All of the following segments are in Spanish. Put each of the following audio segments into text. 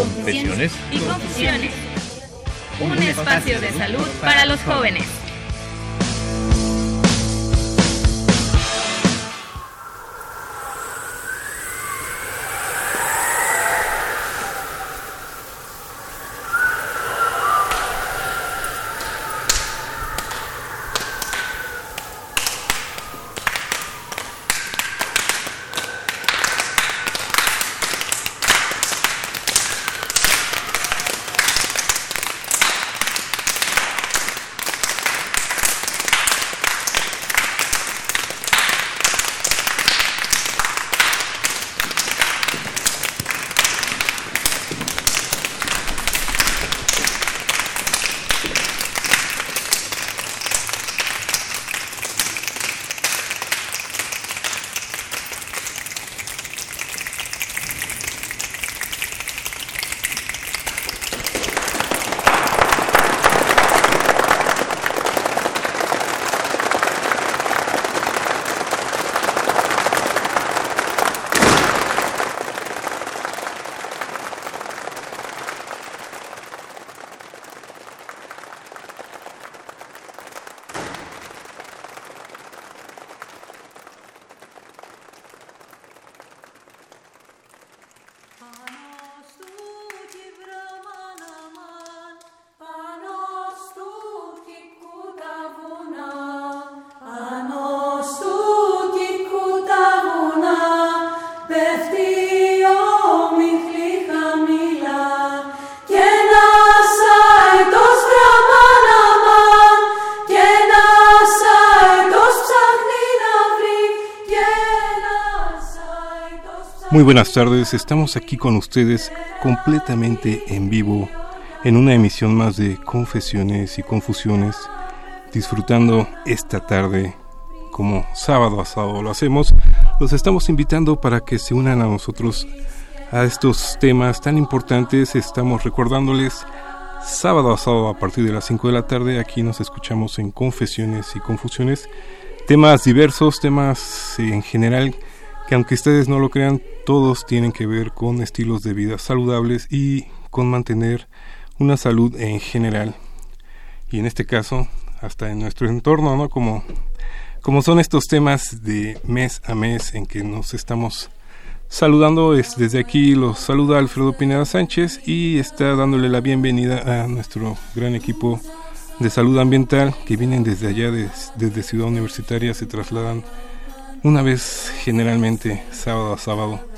Confesiones y confusiones. Un espacio de salud para los jóvenes. Muy buenas tardes, estamos aquí con ustedes completamente en vivo en una emisión más de Confesiones y Confusiones, disfrutando esta tarde como sábado a sábado lo hacemos. Los estamos invitando para que se unan a nosotros a estos temas tan importantes. Estamos recordándoles sábado a sábado a partir de las 5 de la tarde. Aquí nos escuchamos en Confesiones y Confusiones. Temas diversos, temas en general que aunque ustedes no lo crean, todos tienen que ver con estilos de vida saludables y con mantener una salud en general. Y en este caso, hasta en nuestro entorno, ¿no? Como, como son estos temas de mes a mes en que nos estamos saludando. Es, desde aquí los saluda Alfredo Pineda Sánchez y está dándole la bienvenida a nuestro gran equipo de salud ambiental que vienen desde allá, desde Ciudad Universitaria, se trasladan una vez generalmente sábado a sábado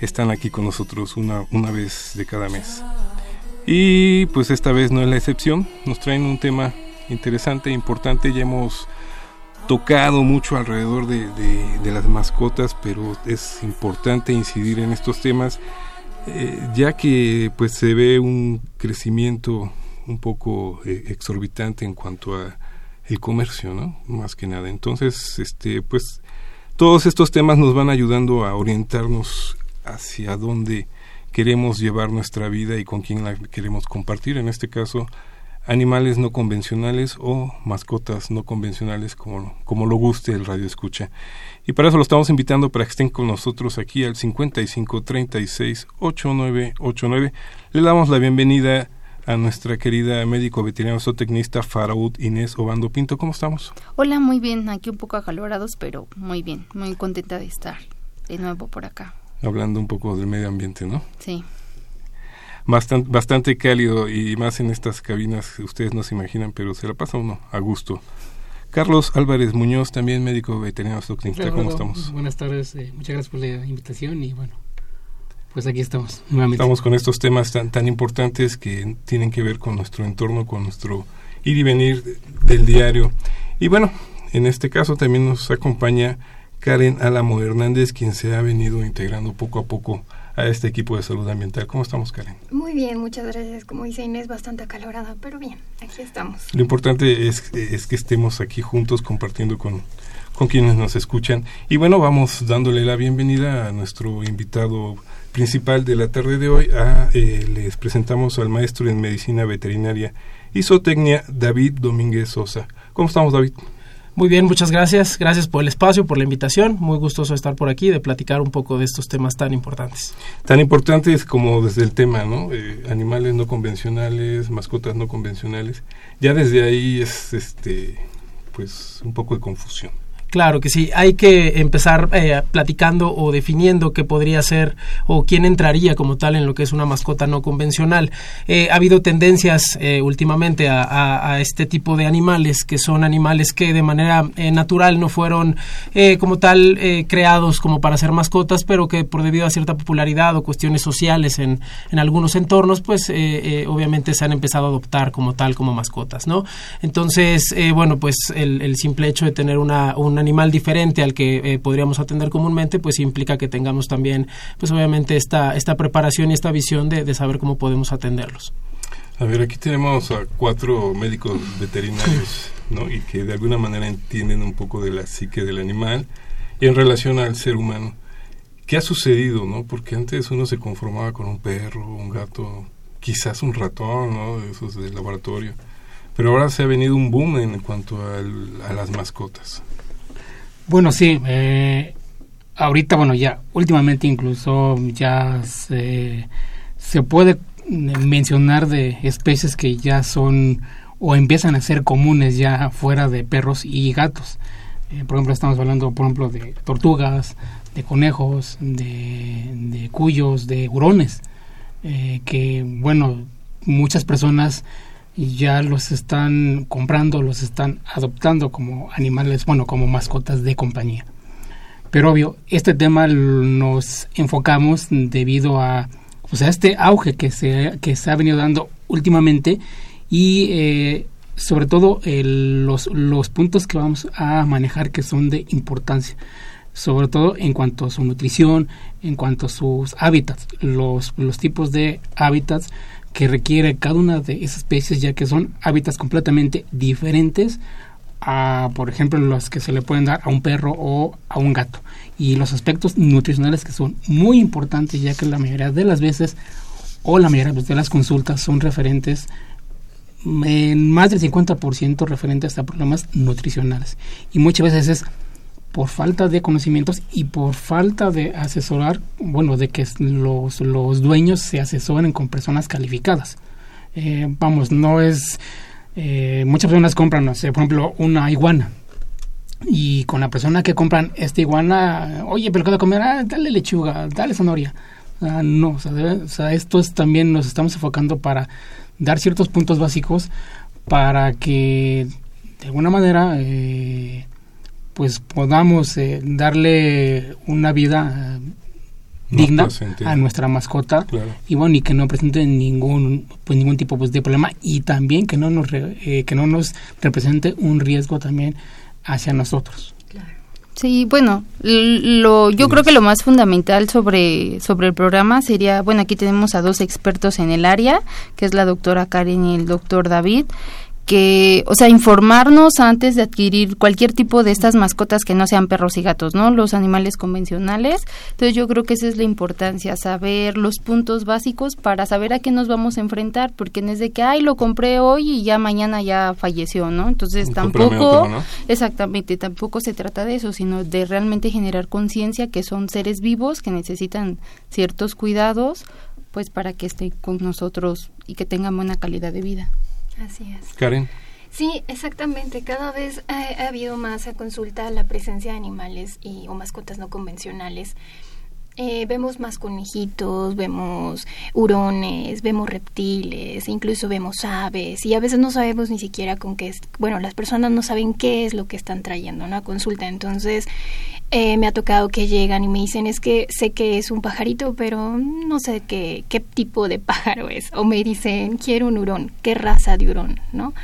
están aquí con nosotros una, una vez de cada mes. Y pues esta vez no es la excepción, nos traen un tema interesante, importante, ya hemos tocado mucho alrededor de, de, las mascotas, pero es importante incidir en estos temas, eh, ya que pues se ve un crecimiento un poco eh, exorbitante en cuanto a el comercio, ¿no? Más que nada. Entonces, este, pues, todos estos temas nos van ayudando a orientarnos hacia dónde queremos llevar nuestra vida y con quién la queremos compartir. En este caso, animales no convencionales o mascotas no convencionales, como, como lo guste el radio escucha. Y para eso lo estamos invitando para que estén con nosotros aquí al 55 36 8989. Le damos la bienvenida a nuestra querida médico veterinario zootecnista Faraud Inés Obando Pinto. ¿Cómo estamos? Hola, muy bien. Aquí un poco acalorados, pero muy bien. Muy contenta de estar de nuevo por acá. Hablando un poco del medio ambiente, ¿no? Sí. Bastante, bastante cálido y más en estas cabinas, ustedes no se imaginan, pero se la pasa uno a gusto. Carlos Álvarez Muñoz, también médico veterinario zootecnista. ¿Cómo estamos? Buenas tardes, eh, muchas gracias por la invitación y bueno, pues aquí estamos nuevamente. Estamos con estos temas tan, tan importantes que tienen que ver con nuestro entorno, con nuestro ir y venir del diario. Y bueno, en este caso también nos acompaña Karen Álamo Hernández, quien se ha venido integrando poco a poco a este equipo de salud ambiental. ¿Cómo estamos, Karen? Muy bien, muchas gracias. Como dice Inés, bastante acalorada, pero bien, aquí estamos. Lo importante es, es que estemos aquí juntos compartiendo con, con quienes nos escuchan. Y bueno, vamos dándole la bienvenida a nuestro invitado principal de la tarde de hoy. A, eh, les presentamos al maestro en medicina veterinaria y zootecnia, David Domínguez Sosa. ¿Cómo estamos, David? Muy bien, muchas gracias. Gracias por el espacio, por la invitación. Muy gustoso estar por aquí, de platicar un poco de estos temas tan importantes. Tan importantes como desde el tema, ¿no? Eh, animales no convencionales, mascotas no convencionales. Ya desde ahí es, este, pues, un poco de confusión. Claro que sí, hay que empezar eh, platicando o definiendo qué podría ser o quién entraría como tal en lo que es una mascota no convencional. Eh, ha habido tendencias eh, últimamente a, este tipo de animales que son animales que de manera natural no fueron como tal creados como para ser mascotas, pero que por debido a cierta popularidad o cuestiones sociales en, en algunos entornos, pues obviamente se han empezado a adoptar como tal como mascotas, ¿no? Entonces, bueno, pues el, simple hecho de tener una animal diferente al que eh, podríamos atender comúnmente, pues implica que tengamos también, pues obviamente esta, esta preparación y esta visión de, saber cómo podemos atenderlos. A ver, aquí tenemos a cuatro médicos veterinarios, ¿no? Y que de alguna manera entienden un poco de la psique del animal y en relación al ser humano. ¿Qué ha sucedido, no? Porque antes uno se conformaba con un perro, un gato, quizás un ratón, ¿no? De esos del laboratorio. Pero ahora se ha venido un boom en cuanto a las mascotas. Bueno, sí. Eh, ahorita, bueno, ya últimamente incluso ya se, se puede mencionar de especies que ya son o empiezan a ser comunes ya fuera de perros y gatos. Eh, por ejemplo, estamos hablando, por ejemplo, de tortugas, de conejos, de, de cuyos, de hurones, eh, que, bueno, muchas personas ya los están comprando, los están adoptando como animales, bueno, como mascotas de compañía. Pero obvio, este tema nos enfocamos debido a, o sea, este auge que se, que se ha venido dando últimamente y eh, sobre todo los, los puntos que vamos a manejar que son de importancia sobre todo en cuanto a su nutrición, en cuanto a sus hábitats, los, los tipos de hábitats que requiere cada una de esas especies, ya que son hábitats completamente diferentes a, por ejemplo, los que se le pueden dar a un perro o a un gato. Y los aspectos nutricionales que son muy importantes, ya que la mayoría de las veces o la mayoría de las consultas son referentes en más del 50% referentes a problemas nutricionales. Y muchas veces es por falta de conocimientos y por falta de asesorar, bueno, de que los, los dueños se asesoren con personas calificadas. Eh, vamos, no es... Eh, muchas personas compran, no sé, por ejemplo, una iguana. Y con la persona que compran esta iguana, oye, pero ¿qué comer? Ah, dale lechuga, dale zanahoria. Ah, no, o sea, esto es también nos estamos enfocando para dar ciertos puntos básicos para que de alguna manera eh, pues podamos eh, darle una vida eh, digna a nuestra mascota. Y bueno y que no presente ningún pues ningún tipo pues, de problema. Y también que no nos eh, que no nos represente un riesgo también hacia nosotros. Sí, bueno, lo, yo creo que lo más fundamental sobre, sobre el programa sería, bueno, aquí tenemos a dos expertos en el área, que es la doctora Karen y el doctor David, que, o sea, informarnos antes de adquirir cualquier tipo de estas mascotas que no sean perros y gatos, ¿no? Los animales convencionales. Entonces yo creo que esa es la importancia, saber los puntos básicos para saber a qué nos vamos a enfrentar, porque no es de que, ay, lo compré hoy y ya mañana ya falleció, ¿no? Entonces tampoco, exactamente, tampoco se trata de eso, sino de realmente generar conciencia que son seres vivos que necesitan ciertos cuidados, pues para que estén con nosotros y que tengan buena calidad de vida. Así es. Karen. Sí, exactamente. Cada vez ha, ha habido más a consulta la presencia de animales y, o mascotas no convencionales. Eh, vemos más conejitos, vemos hurones, vemos reptiles, incluso vemos aves y a veces no sabemos ni siquiera con qué es, bueno, las personas no saben qué es lo que están trayendo a una consulta, entonces eh, me ha tocado que llegan y me dicen es que sé que es un pajarito, pero no sé qué, qué tipo de pájaro es, o me dicen quiero un hurón, qué raza de hurón, ¿no?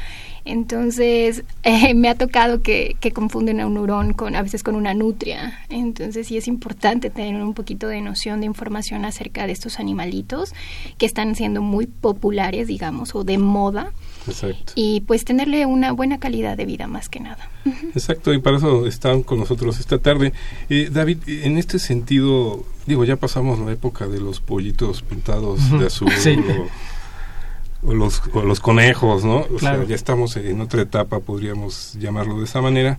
Entonces, eh, me ha tocado que, que, confunden a un hurón con, a veces con una nutria. Entonces, sí es importante tener un poquito de noción de información acerca de estos animalitos que están siendo muy populares, digamos, o de moda. Exacto. Y pues tenerle una buena calidad de vida más que nada. Exacto, y para eso están con nosotros esta tarde. Eh, David, en este sentido, digo, ya pasamos la época de los pollitos pintados de azul. O, los, o los conejos, ¿no? O sea, ya estamos en otra etapa, podríamos llamarlo de esa manera.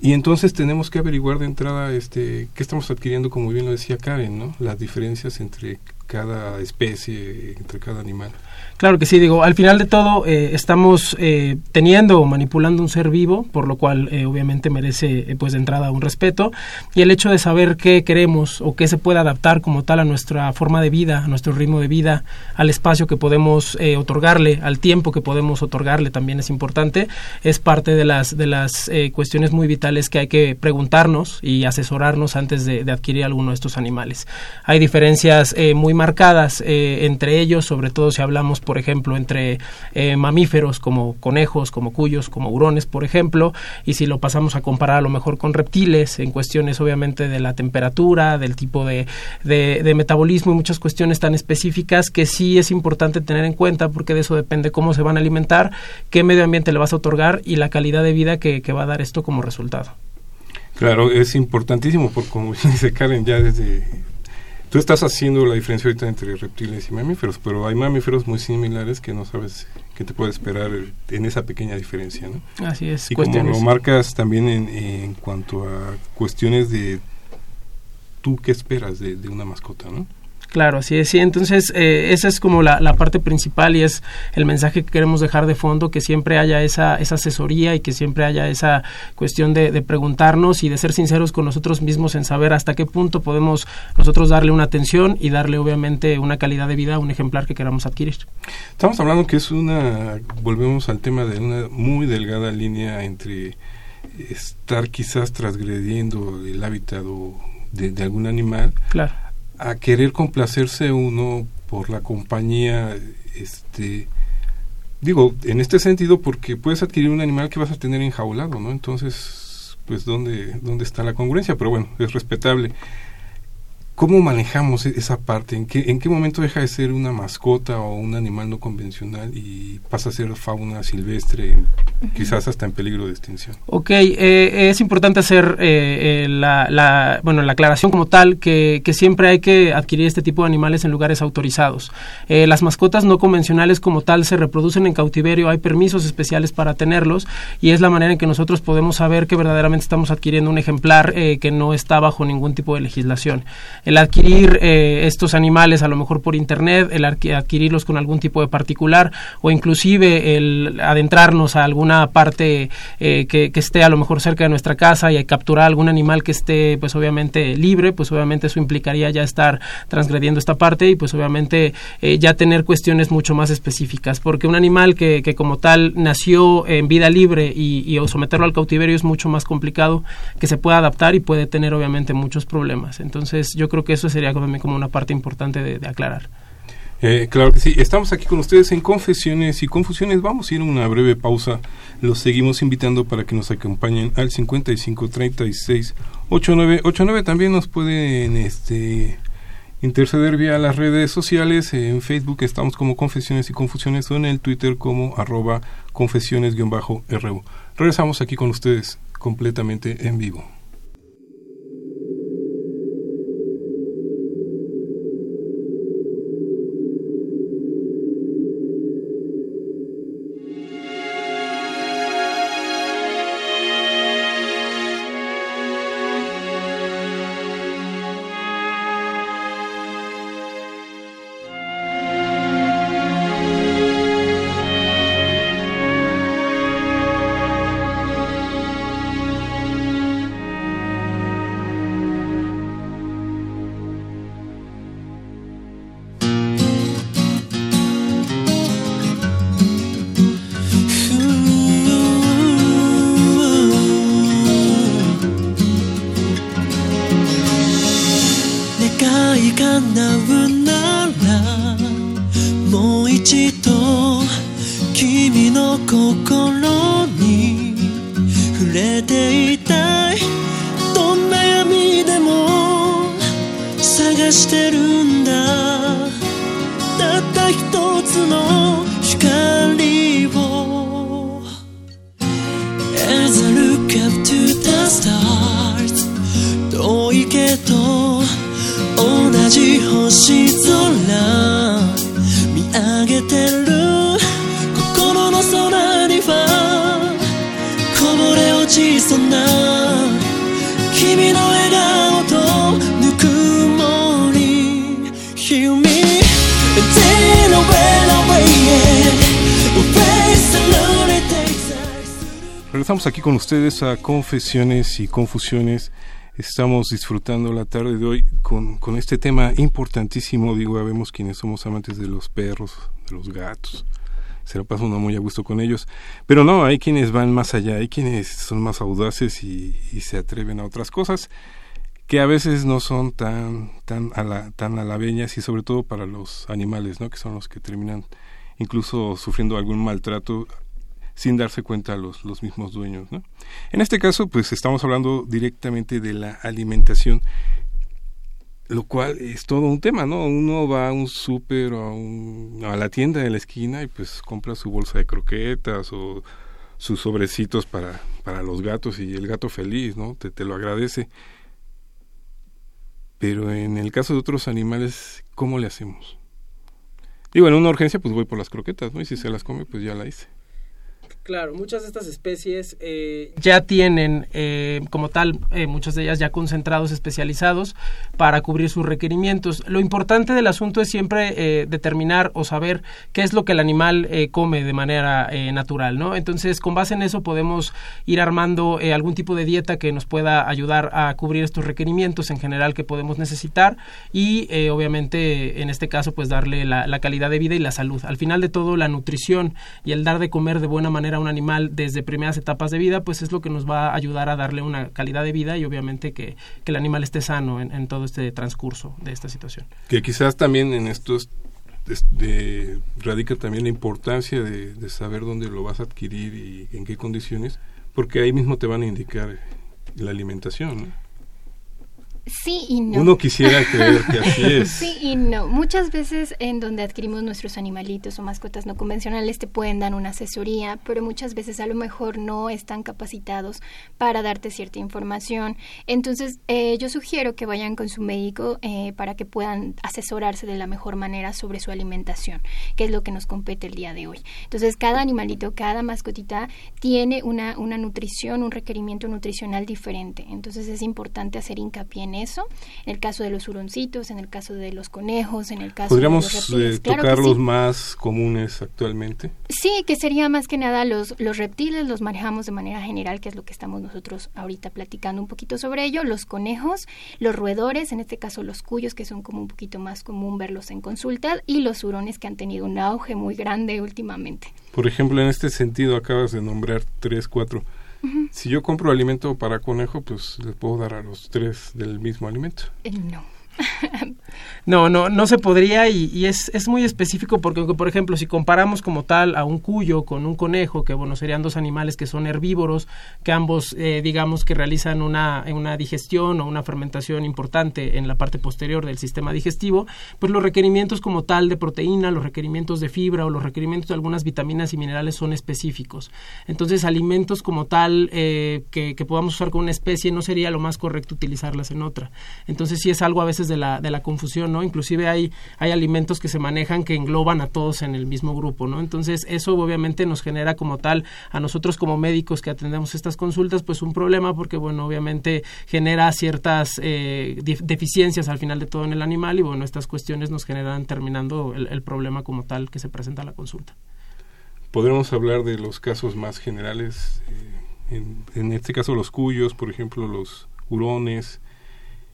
Y entonces tenemos que averiguar de entrada este qué estamos adquiriendo, como bien lo decía Karen, ¿no? Las diferencias entre cada especie, entre cada animal. Claro que sí, digo, al final de todo eh, estamos eh, teniendo o manipulando un ser vivo, por lo cual eh, obviamente merece pues de entrada un respeto y el hecho de saber qué queremos o qué se puede adaptar como tal a nuestra forma de vida, a nuestro ritmo de vida, al espacio que podemos otorgarle, al tiempo que podemos otorgarle también es importante, es parte de las de las cuestiones muy vitales que hay que preguntarnos y asesorarnos antes de, de adquirir alguno de estos animales. Hay diferencias muy marcadas entre ellos, sobre todo si hablamos por ejemplo, entre eh, mamíferos como conejos, como cuyos, como hurones, por ejemplo, y si lo pasamos a comparar a lo mejor con reptiles, en cuestiones obviamente de la temperatura, del tipo de, metabolismo y muchas cuestiones tan específicas que sí es importante tener en cuenta porque de eso depende cómo se van a alimentar, qué medio ambiente le vas a otorgar y la calidad de vida que, que va a dar esto como resultado. Claro, es importantísimo, porque como dice Karen, ya desde Tú estás haciendo la diferencia ahorita entre reptiles y mamíferos, pero hay mamíferos muy similares que no sabes qué te puede esperar en esa pequeña diferencia, ¿no? Así es. Y como lo marcas también en, en, cuanto a cuestiones de tú qué esperas de, de una mascota, ¿no? Claro, así es. Sí, entonces eh, esa es como la, parte principal y es el mensaje que queremos dejar de fondo, que siempre haya esa, esa asesoría y que siempre haya esa cuestión de, de, preguntarnos y de ser sinceros con nosotros mismos en saber hasta qué punto podemos nosotros darle una atención y darle obviamente una calidad de vida a un ejemplar que queramos adquirir. Estamos hablando que es una, volvemos al tema de una muy delgada línea entre estar quizás transgrediendo el hábitat de, de algún animal. Claro a querer complacerse uno por la compañía, este, digo, en este sentido porque puedes adquirir un animal que vas a tener enjaulado, ¿no? Entonces, pues, ¿dónde, dónde está la congruencia? Pero bueno, es respetable. ¿Cómo manejamos e-, esa parte? ¿En qué, ¿En qué momento deja de ser una mascota o un animal no convencional y pasa a ser fauna silvestre, quizás hasta en peligro de extinción? Ok, eh, es importante hacer eh, eh, la, la, bueno, la aclaración como tal que, que, siempre hay que adquirir este tipo de animales en lugares autorizados. las mascotas no convencionales como tal se reproducen en cautiverio, hay permisos especiales para tenerlos y es la manera en que nosotros podemos saber que verdaderamente estamos adquiriendo un ejemplar que no está bajo ningún tipo de legislación el adquirir eh, estos animales a lo mejor por internet, el adquirirlos con algún tipo de particular o inclusive el adentrarnos a alguna parte eh, que, esté a lo mejor cerca de nuestra casa y capturar algún animal que esté pues obviamente libre, pues obviamente eso implicaría ya estar transgrediendo esta parte y pues obviamente eh, ya tener cuestiones mucho más específicas, porque un animal que, que como tal nació en vida libre y, y someterlo al cautiverio es mucho más complicado que se pueda adaptar y puede tener obviamente muchos problemas. Entonces yo creo que eso sería como una parte importante de, aclarar. Eh, claro que sí, estamos aquí con ustedes en Confesiones y Confusiones. Vamos a ir a una breve pausa. Los seguimos invitando para que nos acompañen al 55 36 89 89. También nos pueden este, interceder vía las redes sociales. En Facebook estamos como Confesiones y Confusiones o en el Twitter como arroba confesiones-ru. Regresamos aquí con ustedes completamente en vivo. A Confesiones y Confusiones. Estamos disfrutando la tarde de hoy con, con este tema importantísimo. Digo, vemos quienes somos amantes de los perros, de los gatos. Se lo pasa uno muy a gusto con ellos. Pero no, hay quienes van más allá, hay quienes son más audaces y, y se atreven a otras cosas que a veces no son tan tan a la, tan alabeñas y sobre todo para los animales, ¿no? Que son los que terminan incluso sufriendo algún maltrato sin darse cuenta los, los mismos dueños. ¿no? En este caso, pues estamos hablando directamente de la alimentación, lo cual es todo un tema, ¿no? Uno va a un súper o a, un- a la tienda de la esquina y pues compra su bolsa de croquetas o sus sobrecitos para, para los gatos y el gato feliz, ¿no? Te, te lo agradece. Pero en el caso de otros animales, ¿cómo le hacemos? Digo, en una urgencia, pues voy por las croquetas, ¿no? Y si se las come, pues ya la hice. Claro, muchas de estas especies eh, ya tienen eh, como tal, eh, muchas de ellas ya concentrados especializados para cubrir sus requerimientos. Lo importante del asunto es siempre determinar o saber qué es lo que el animal come de manera natural, ¿no? Entonces, con base en eso podemos ir armando algún tipo de dieta que nos pueda ayudar a cubrir estos requerimientos en general que podemos necesitar y obviamente en este caso pues darle la calidad de vida y la salud. Al final de todo la nutrición y el dar de comer de buena manera un animal desde primeras etapas de vida pues es lo que nos va a ayudar a darle una calidad de vida y obviamente que, que el animal esté sano en, en todo este transcurso de esta situación. Que quizás también en estos este, radica también la importancia de, de saber dónde lo vas a adquirir y en qué condiciones, porque ahí mismo te van a indicar la alimentación. ¿no? Sí y no. Uno quisiera creer que así es. Sí y no. Muchas veces en donde adquirimos nuestros animalitos o mascotas no convencionales te pueden dar una asesoría, pero muchas veces a lo mejor no están capacitados para darte cierta información. Entonces eh, yo sugiero que vayan con su médico eh, para que puedan asesorarse de la mejor manera sobre su alimentación, que es lo que nos compete el día de hoy. Entonces cada animalito, cada mascotita tiene una, una nutrición, un requerimiento nutricional diferente. Entonces es importante hacer hincapié en eso. En el caso de los huroncitos, en el caso de los conejos, en el caso de los ¿Podríamos reptiles. eh, Claro tocar los sí. más comunes actualmente? Sí, que sería más que nada los, los reptiles, los manejamos de manera general, que es lo que estamos nosotros ahorita platicando un poquito sobre ello, los conejos, los roedores, en este caso los cuyos, que son como un poquito más común verlos en consulta, y los hurones que han tenido un auge muy grande últimamente. Por ejemplo, en este sentido acabas de nombrar tres, cuatro. Si yo compro alimento para conejo, pues les puedo dar a los tres del mismo alimento. Eh, No. No, no, no se podría y, es, es muy específico porque, por ejemplo, si comparamos como tal a un cuyo con un conejo, que bueno, serían dos animales que son herbívoros, que ambos, eh, digamos, que realizan una, una digestión o una fermentación importante en la parte posterior del sistema digestivo, pues los requerimientos como tal de proteína, los requerimientos de fibra o los requerimientos de algunas vitaminas y minerales son específicos. Entonces, alimentos como tal eh, que, que podamos usar con una especie no sería lo más correcto utilizarlas en otra. Entonces, sí es algo a veces de la, de la confusión, ¿no? Inclusive hay, hay alimentos que se manejan que engloban a todos en el mismo grupo, ¿no? Entonces, eso obviamente nos genera como tal a nosotros como médicos que atendemos estas consultas, pues un problema porque, bueno, obviamente genera ciertas eh, deficiencias al final de todo en el animal y, bueno, estas cuestiones nos generan terminando el, problema como tal que se presenta a la consulta. Podremos hablar de los casos más generales, eh, en, en este caso los cuyos, por ejemplo, los hurones.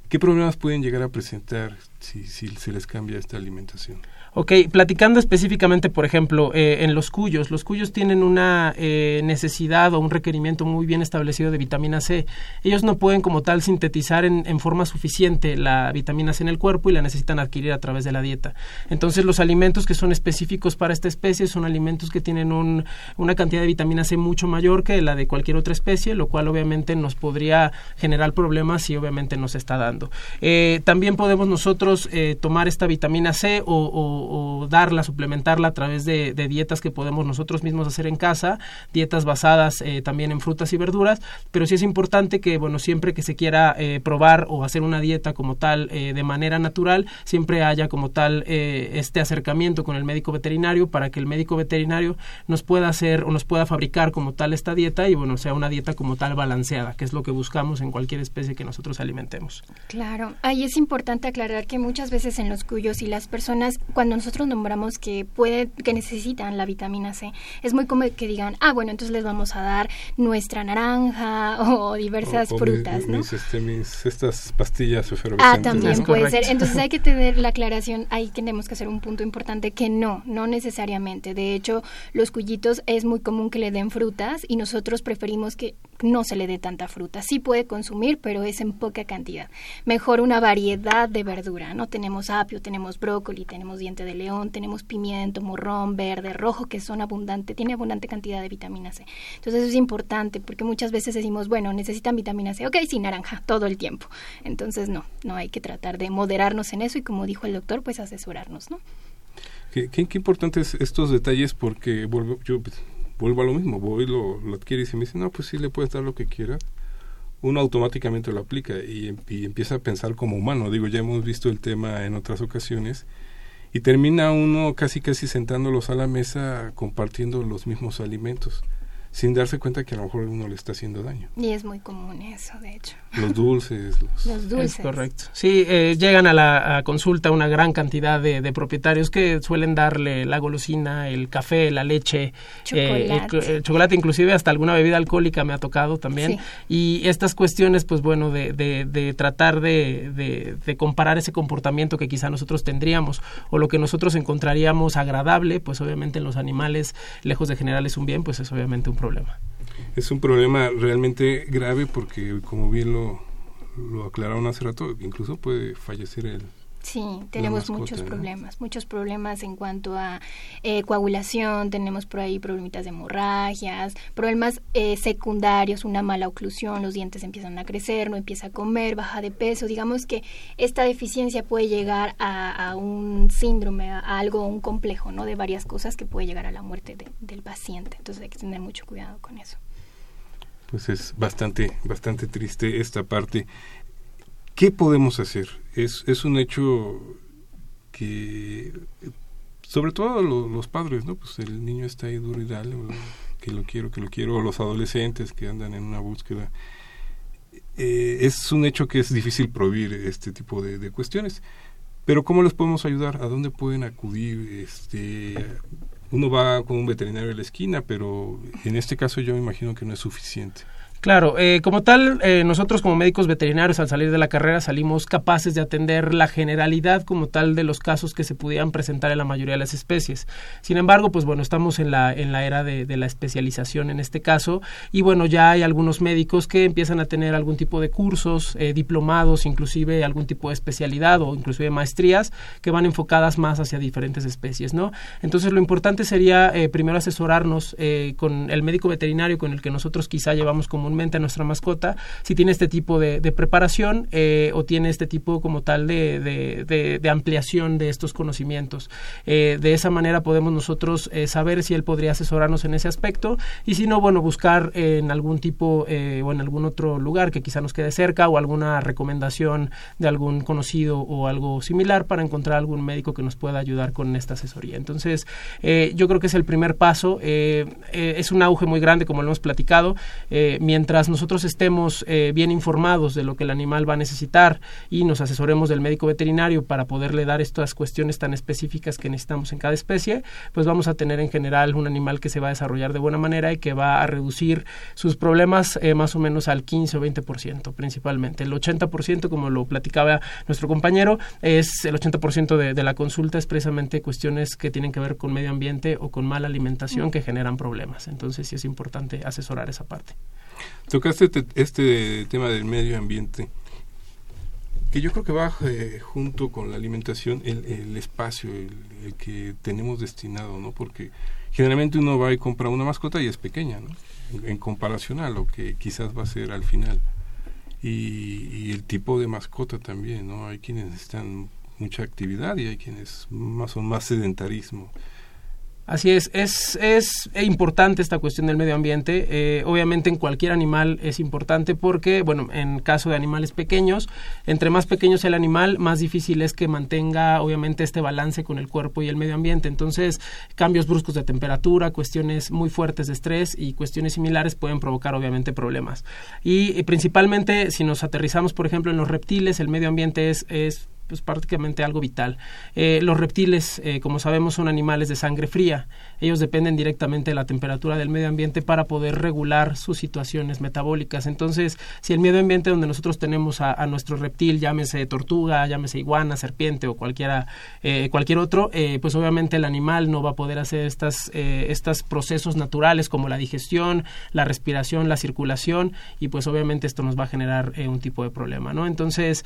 ¿Qué problemas pueden llegar a presentar si, si se les cambia esta alimentación. Ok, platicando específicamente, por ejemplo, eh, en los cuyos, los cuyos tienen una eh, necesidad o un requerimiento muy bien establecido de vitamina C. Ellos no pueden como tal sintetizar en, en, forma suficiente la vitamina C en el cuerpo y la necesitan adquirir a través de la dieta. Entonces, los alimentos que son específicos para esta especie son alimentos que tienen un, una cantidad de vitamina C mucho mayor que la de cualquier otra especie, lo cual obviamente nos podría generar problemas si obviamente nos está dando. Eh, también podemos nosotros tomar esta vitamina C o o, darla, suplementarla a través de, dietas que podemos nosotros mismos hacer en casa, dietas basadas eh, también en frutas y verduras, pero sí es importante que, bueno, siempre que se quiera eh, probar o hacer una dieta como tal eh, de manera natural, siempre haya como tal este acercamiento con el médico veterinario para que el médico veterinario nos pueda hacer o nos pueda fabricar como tal esta dieta y, bueno, sea una dieta como tal balanceada, que es lo que buscamos en cualquier especie que nosotros alimentemos. Claro, ahí es importante aclarar que muchas veces en los cuyos y las personas cuando nosotros nombramos que puede, que necesitan la vitamina C, es muy como que digan, ah, bueno, entonces les vamos a dar nuestra naranja o diversas frutas, ¿no? Este, mis, estas pastillas Ah, también puede ser. Entonces hay que tener la aclaración, ahí tenemos que hacer un punto importante que no, no necesariamente. De hecho, los cuyitos es muy común que le den frutas y nosotros preferimos que no se le dé tanta fruta. Sí puede consumir, pero es en poca cantidad. Mejor una variedad de verdura, ¿no? Tenemos apio, tenemos brócoli, tenemos diente de león, tenemos pimiento, morrón, verde, rojo, que son abundante, tiene abundante cantidad de vitamina C. Entonces eso es importante porque muchas veces decimos, bueno, necesitan vitamina C, ok, sí, naranja, todo el tiempo. Entonces no, no hay que tratar de moderarnos en eso y como dijo el doctor, pues asesorarnos, ¿no? Qué, qué, qué importantes estos detalles porque vuelvo, yo vuelvo a lo mismo, voy, lo, lo adquiere y se me dice, no, pues sí le puedes dar lo que quieras, uno automáticamente lo aplica y, y, empieza a pensar como humano. Digo, ya hemos visto el tema en otras ocasiones y termina uno casi casi sentándolos a la mesa compartiendo los mismos alimentos sin darse cuenta que a lo mejor uno le está haciendo daño. Y es muy común eso, de hecho. Los dulces. Los, dulces. Es correcto. Sí, eh, llegan a la consulta una gran cantidad de, de, propietarios que suelen darle la golosina, el café, la leche, chocolate. Eh, el, el, chocolate, inclusive hasta alguna bebida alcohólica me ha tocado también. Sí. Y estas cuestiones, pues bueno, de, de, de tratar de, de, comparar ese comportamiento que quizá nosotros tendríamos o lo que nosotros encontraríamos agradable, pues obviamente en los animales, lejos de generarles un bien, pues es obviamente un problema. Es un problema realmente grave porque, como bien lo, lo aclararon hace rato, incluso puede fallecer el, Sí, tenemos muchos problemas, muchos problemas en cuanto a eh, coagulación, tenemos por ahí problemitas de hemorragias, problemas eh, secundarios, una mala oclusión, los dientes empiezan a crecer, no empieza a comer, baja de peso. Digamos que esta deficiencia puede llegar a, a un síndrome, a, a, algo, un complejo, ¿no? De varias cosas que puede llegar a la muerte de, del paciente. Entonces hay que tener mucho cuidado con eso. Pues es bastante, bastante triste esta parte. ¿Qué podemos hacer? Es, es un hecho que, sobre todo los, padres, ¿no? Pues el niño está ahí duro y dale, que lo quiero, que lo quiero, o los adolescentes que andan en una búsqueda. Eh, es un hecho que es difícil prohibir este tipo de, de, cuestiones. Pero ¿cómo les podemos ayudar? ¿A dónde pueden acudir? Este, uno va con un veterinario a la esquina, pero en este caso yo me imagino que no es suficiente. Claro, eh, como tal, eh, nosotros como médicos veterinarios al salir de la carrera salimos capaces de atender la generalidad como tal de los casos que se pudieran presentar en la mayoría de las especies. Sin embargo, pues bueno, estamos en la, en la era de, la especialización en este caso y bueno, ya hay algunos médicos que empiezan a tener algún tipo de cursos, eh, diplomados, inclusive algún tipo de especialidad o inclusive maestrías que van enfocadas más hacia diferentes especies, ¿no? Entonces lo importante sería eh, primero asesorarnos eh, con el médico veterinario con el que nosotros quizá llevamos como a nuestra mascota si tiene este tipo de, preparación eh, o tiene este tipo como tal de, ampliación de estos conocimientos. Eh, de esa manera podemos nosotros eh, saber si él podría asesorarnos en ese aspecto y si no, bueno, buscar en algún tipo o en algún otro lugar que quizá nos quede cerca o alguna recomendación de algún conocido o algo similar para encontrar algún médico que nos pueda ayudar con esta asesoría. Entonces, yo creo que es el primer paso. es un auge muy grande, como lo hemos platicado. mientras mientras nosotros estemos eh, bien informados de lo que el animal va a necesitar y nos asesoremos del médico veterinario para poderle dar estas cuestiones tan específicas que necesitamos en cada especie, pues vamos a tener en general un animal que se va a desarrollar de buena manera y que va a reducir sus problemas eh, más o menos al 15 o 20% principalmente. El 80%, como lo platicaba nuestro compañero, es el 80% de, de la consulta es precisamente cuestiones que tienen que ver con medio ambiente o con mala alimentación que generan problemas. Entonces sí es importante asesorar esa parte. Tocaste este, tema del medio ambiente, que yo creo que va eh, junto con la alimentación el, el espacio, el, que tenemos destinado, ¿no? Porque generalmente uno va y compra una mascota y es pequeña, ¿no? En comparación a lo que quizás va a ser al final. Y, y el tipo de mascota también, ¿no? Hay quienes necesitan mucha actividad y hay quienes más son más sedentarismo. Así es, es, es importante esta cuestión del medio ambiente. Eh, obviamente en cualquier animal es importante porque, bueno, en caso de animales pequeños, entre más pequeño sea el animal, más difícil es que mantenga, obviamente, este balance con el cuerpo y el medio ambiente. Entonces, cambios bruscos de temperatura, cuestiones muy fuertes de estrés y cuestiones similares pueden provocar, obviamente, problemas. Y, y principalmente, si nos aterrizamos, por ejemplo, en los reptiles, el medio ambiente es, es pues prácticamente algo vital. Eh, los reptiles, eh, como sabemos, son animales de sangre fría. Ellos dependen directamente de la temperatura del medio ambiente para poder regular sus situaciones metabólicas. Entonces, si el medio ambiente donde nosotros tenemos a, nuestro reptil, llámese tortuga, llámese iguana, serpiente o cualquiera, eh, cualquier otro, eh, pues obviamente el animal no va a poder hacer estas, eh, estos procesos naturales como la digestión, la respiración, la circulación y pues obviamente esto nos va a generar eh, un tipo de problema, ¿no? Entonces,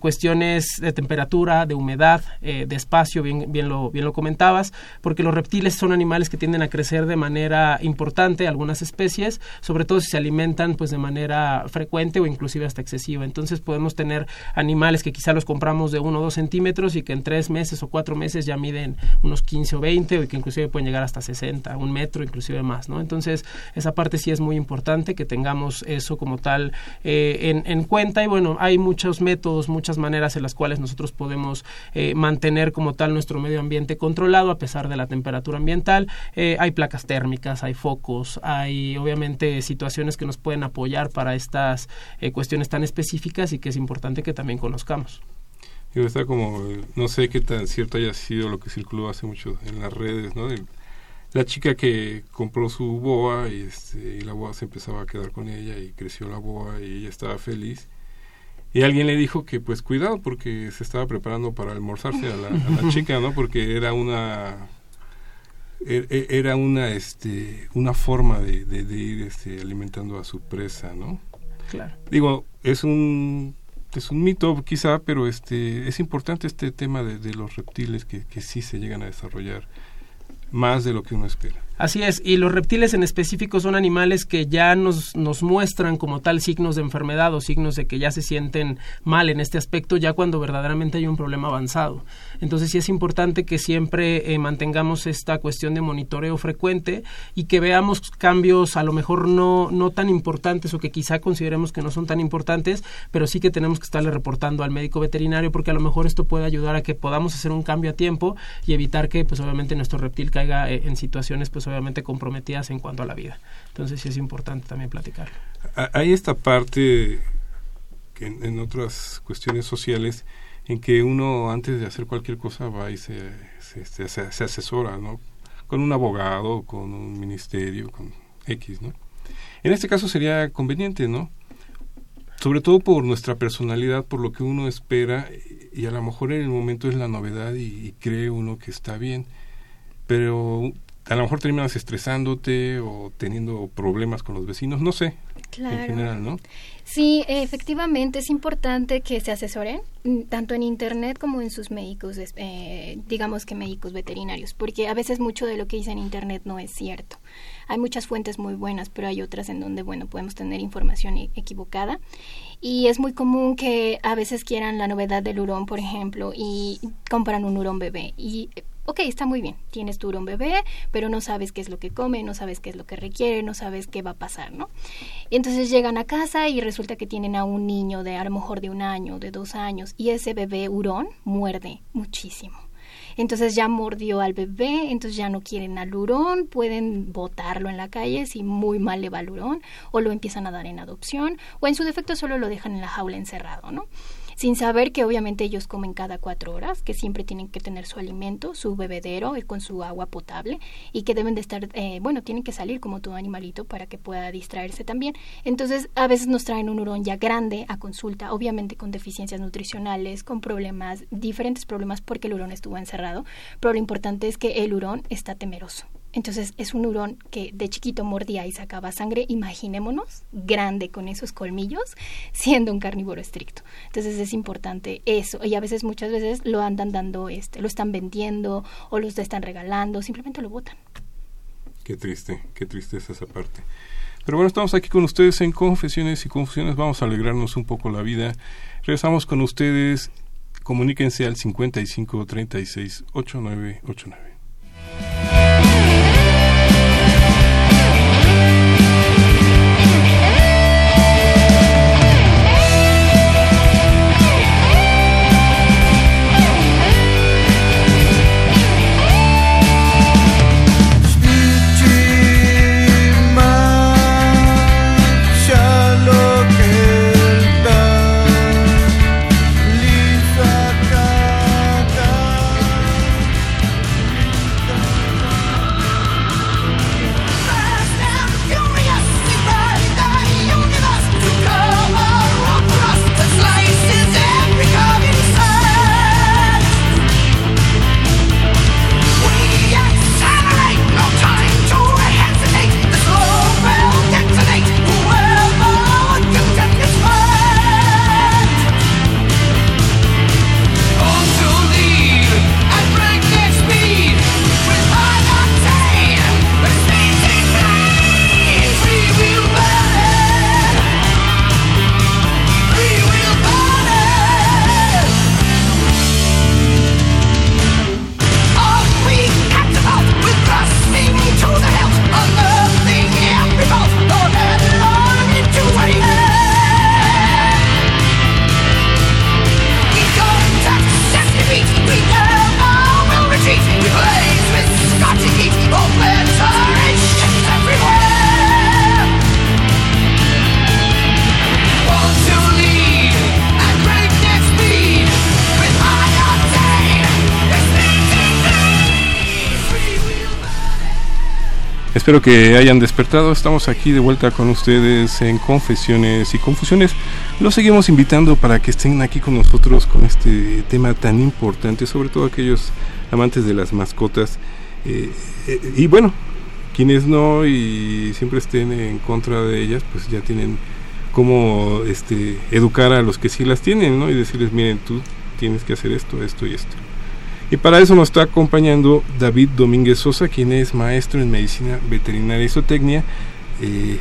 cuestiones de temperatura, de humedad, eh, de espacio, bien, bien, lo, bien lo comentabas, porque los reptiles son animales que tienden a crecer de manera importante, algunas especies, sobre todo si se alimentan pues de manera frecuente o inclusive hasta excesiva. Entonces podemos tener animales que quizá los compramos de uno o dos centímetros y que en tres meses o cuatro meses ya miden unos 15 o 20 o que inclusive pueden llegar hasta 60, un metro, inclusive más, ¿no? Entonces esa parte sí es muy importante que tengamos eso como tal eh, en cuenta y bueno, hay muchos métodos, muchas maneras en las cuales nosotros podemos eh, mantener como tal nuestro medio ambiente controlado a pesar de la temperatura ambiental. Eh, hay placas térmicas, hay focos, hay obviamente situaciones que nos pueden apoyar para estas eh, cuestiones tan específicas y que es importante que también conozcamos. Digo, está como, no sé qué tan cierto haya sido lo que circuló hace mucho en las redes, la chica que compró su boa y, este, y la boa se empezaba a quedar con ella y creció la boa y ella estaba feliz y alguien le dijo que pues cuidado porque se estaba preparando para almorzarse a la, a la chica, ¿no? Porque era una e, era una este una forma de, de, de, ir este, alimentando a su presa, ¿no? Claro. Digo, es un es un mito quizá, pero este es importante este tema de, de los reptiles que, que sí se llegan a desarrollar más de lo que uno espera. Así es, y los reptiles en específico son animales que ya nos, nos muestran como tal signos de enfermedad o signos de que ya se sienten mal en este aspecto ya cuando verdaderamente hay un problema avanzado. Entonces sí es importante que siempre eh, mantengamos esta cuestión de monitoreo frecuente y que veamos cambios a lo mejor no, no tan importantes o que quizá consideremos que no son tan importantes, pero sí que tenemos que estarle reportando al médico veterinario porque a lo mejor esto puede ayudar a que podamos hacer un cambio a tiempo y evitar que pues obviamente nuestro reptil caiga eh, en situaciones pues obviamente comprometidas en cuanto a la vida. Entonces sí es importante también platicar. Hay esta parte en, otras cuestiones sociales en que uno antes de hacer cualquier cosa va y se, se, se, se asesora, ¿no? Con un abogado, con un ministerio, con X, ¿no? En este caso sería conveniente, ¿no? Sobre todo por nuestra personalidad, por lo que uno espera y a lo mejor en el momento es la novedad y cree uno que está bien, pero a lo mejor terminas estresándote o teniendo problemas con los vecinos, no sé, claro. en general, ¿no? Sí, efectivamente es importante que se asesoren mm, tanto en internet como en sus médicos, eh, digamos que médicos veterinarios, porque a veces mucho de lo que dice en internet no es cierto. Hay muchas fuentes muy buenas, pero hay otras en donde, bueno, podemos tener información e-, equivocada. Y es muy común que a veces quieran la novedad del hurón, por ejemplo, y compran un hurón bebé. Y ok, está muy bien, tienes tu un bebé, pero no sabes qué es lo que come, no sabes qué es lo que requiere, no sabes qué va a pasar, ¿no? Entonces llegan a casa y resulta que tienen a un niño de a lo mejor de un año, de dos años, y ese bebé hurón muerde muchísimo. entonces ya mordió al bebé, entonces ya no quieren al hurón, pueden botarlo en la calle si muy mal le va al hurón, o lo empiezan a dar en adopción, o en su defecto solo lo dejan en la jaula encerrado, ¿no? Sin saber que obviamente ellos comen cada cuatro horas, que siempre tienen que tener su alimento, su bebedero y con su agua potable y que deben de estar, eh, bueno, tienen que salir como todo animalito para que pueda distraerse también. Entonces, a veces nos traen un hurón ya grande a consulta, obviamente con deficiencias nutricionales, con problemas, diferentes problemas porque el hurón estuvo encerrado, pero lo importante es que el hurón está temeroso. Entonces es un hurón que de chiquito mordía y sacaba sangre, imaginémonos, grande con esos colmillos, siendo un carnívoro estricto. Entonces es importante eso. Y a veces, muchas veces lo andan dando, este, lo están vendiendo o los están regalando, simplemente lo botan. Qué triste, qué tristeza esa parte. Pero bueno, estamos aquí con ustedes en Confesiones y Confusiones. Vamos a alegrarnos un poco la vida. Regresamos con ustedes. Comuníquense al 55 36 8989. Espero que hayan despertado. Estamos aquí de vuelta con ustedes en Confesiones y Confusiones. Los seguimos invitando para que estén aquí con nosotros con este tema tan importante, sobre todo aquellos amantes de las mascotas. Eh, eh, y bueno, quienes no y siempre estén en contra de ellas, pues ya tienen cómo este, educar a los que sí las tienen, ¿no? Y decirles, miren, tú tienes que hacer esto, esto y esto. Y para eso nos está acompañando David Domínguez Sosa, quien es maestro en medicina veterinaria y zootecnia, eh,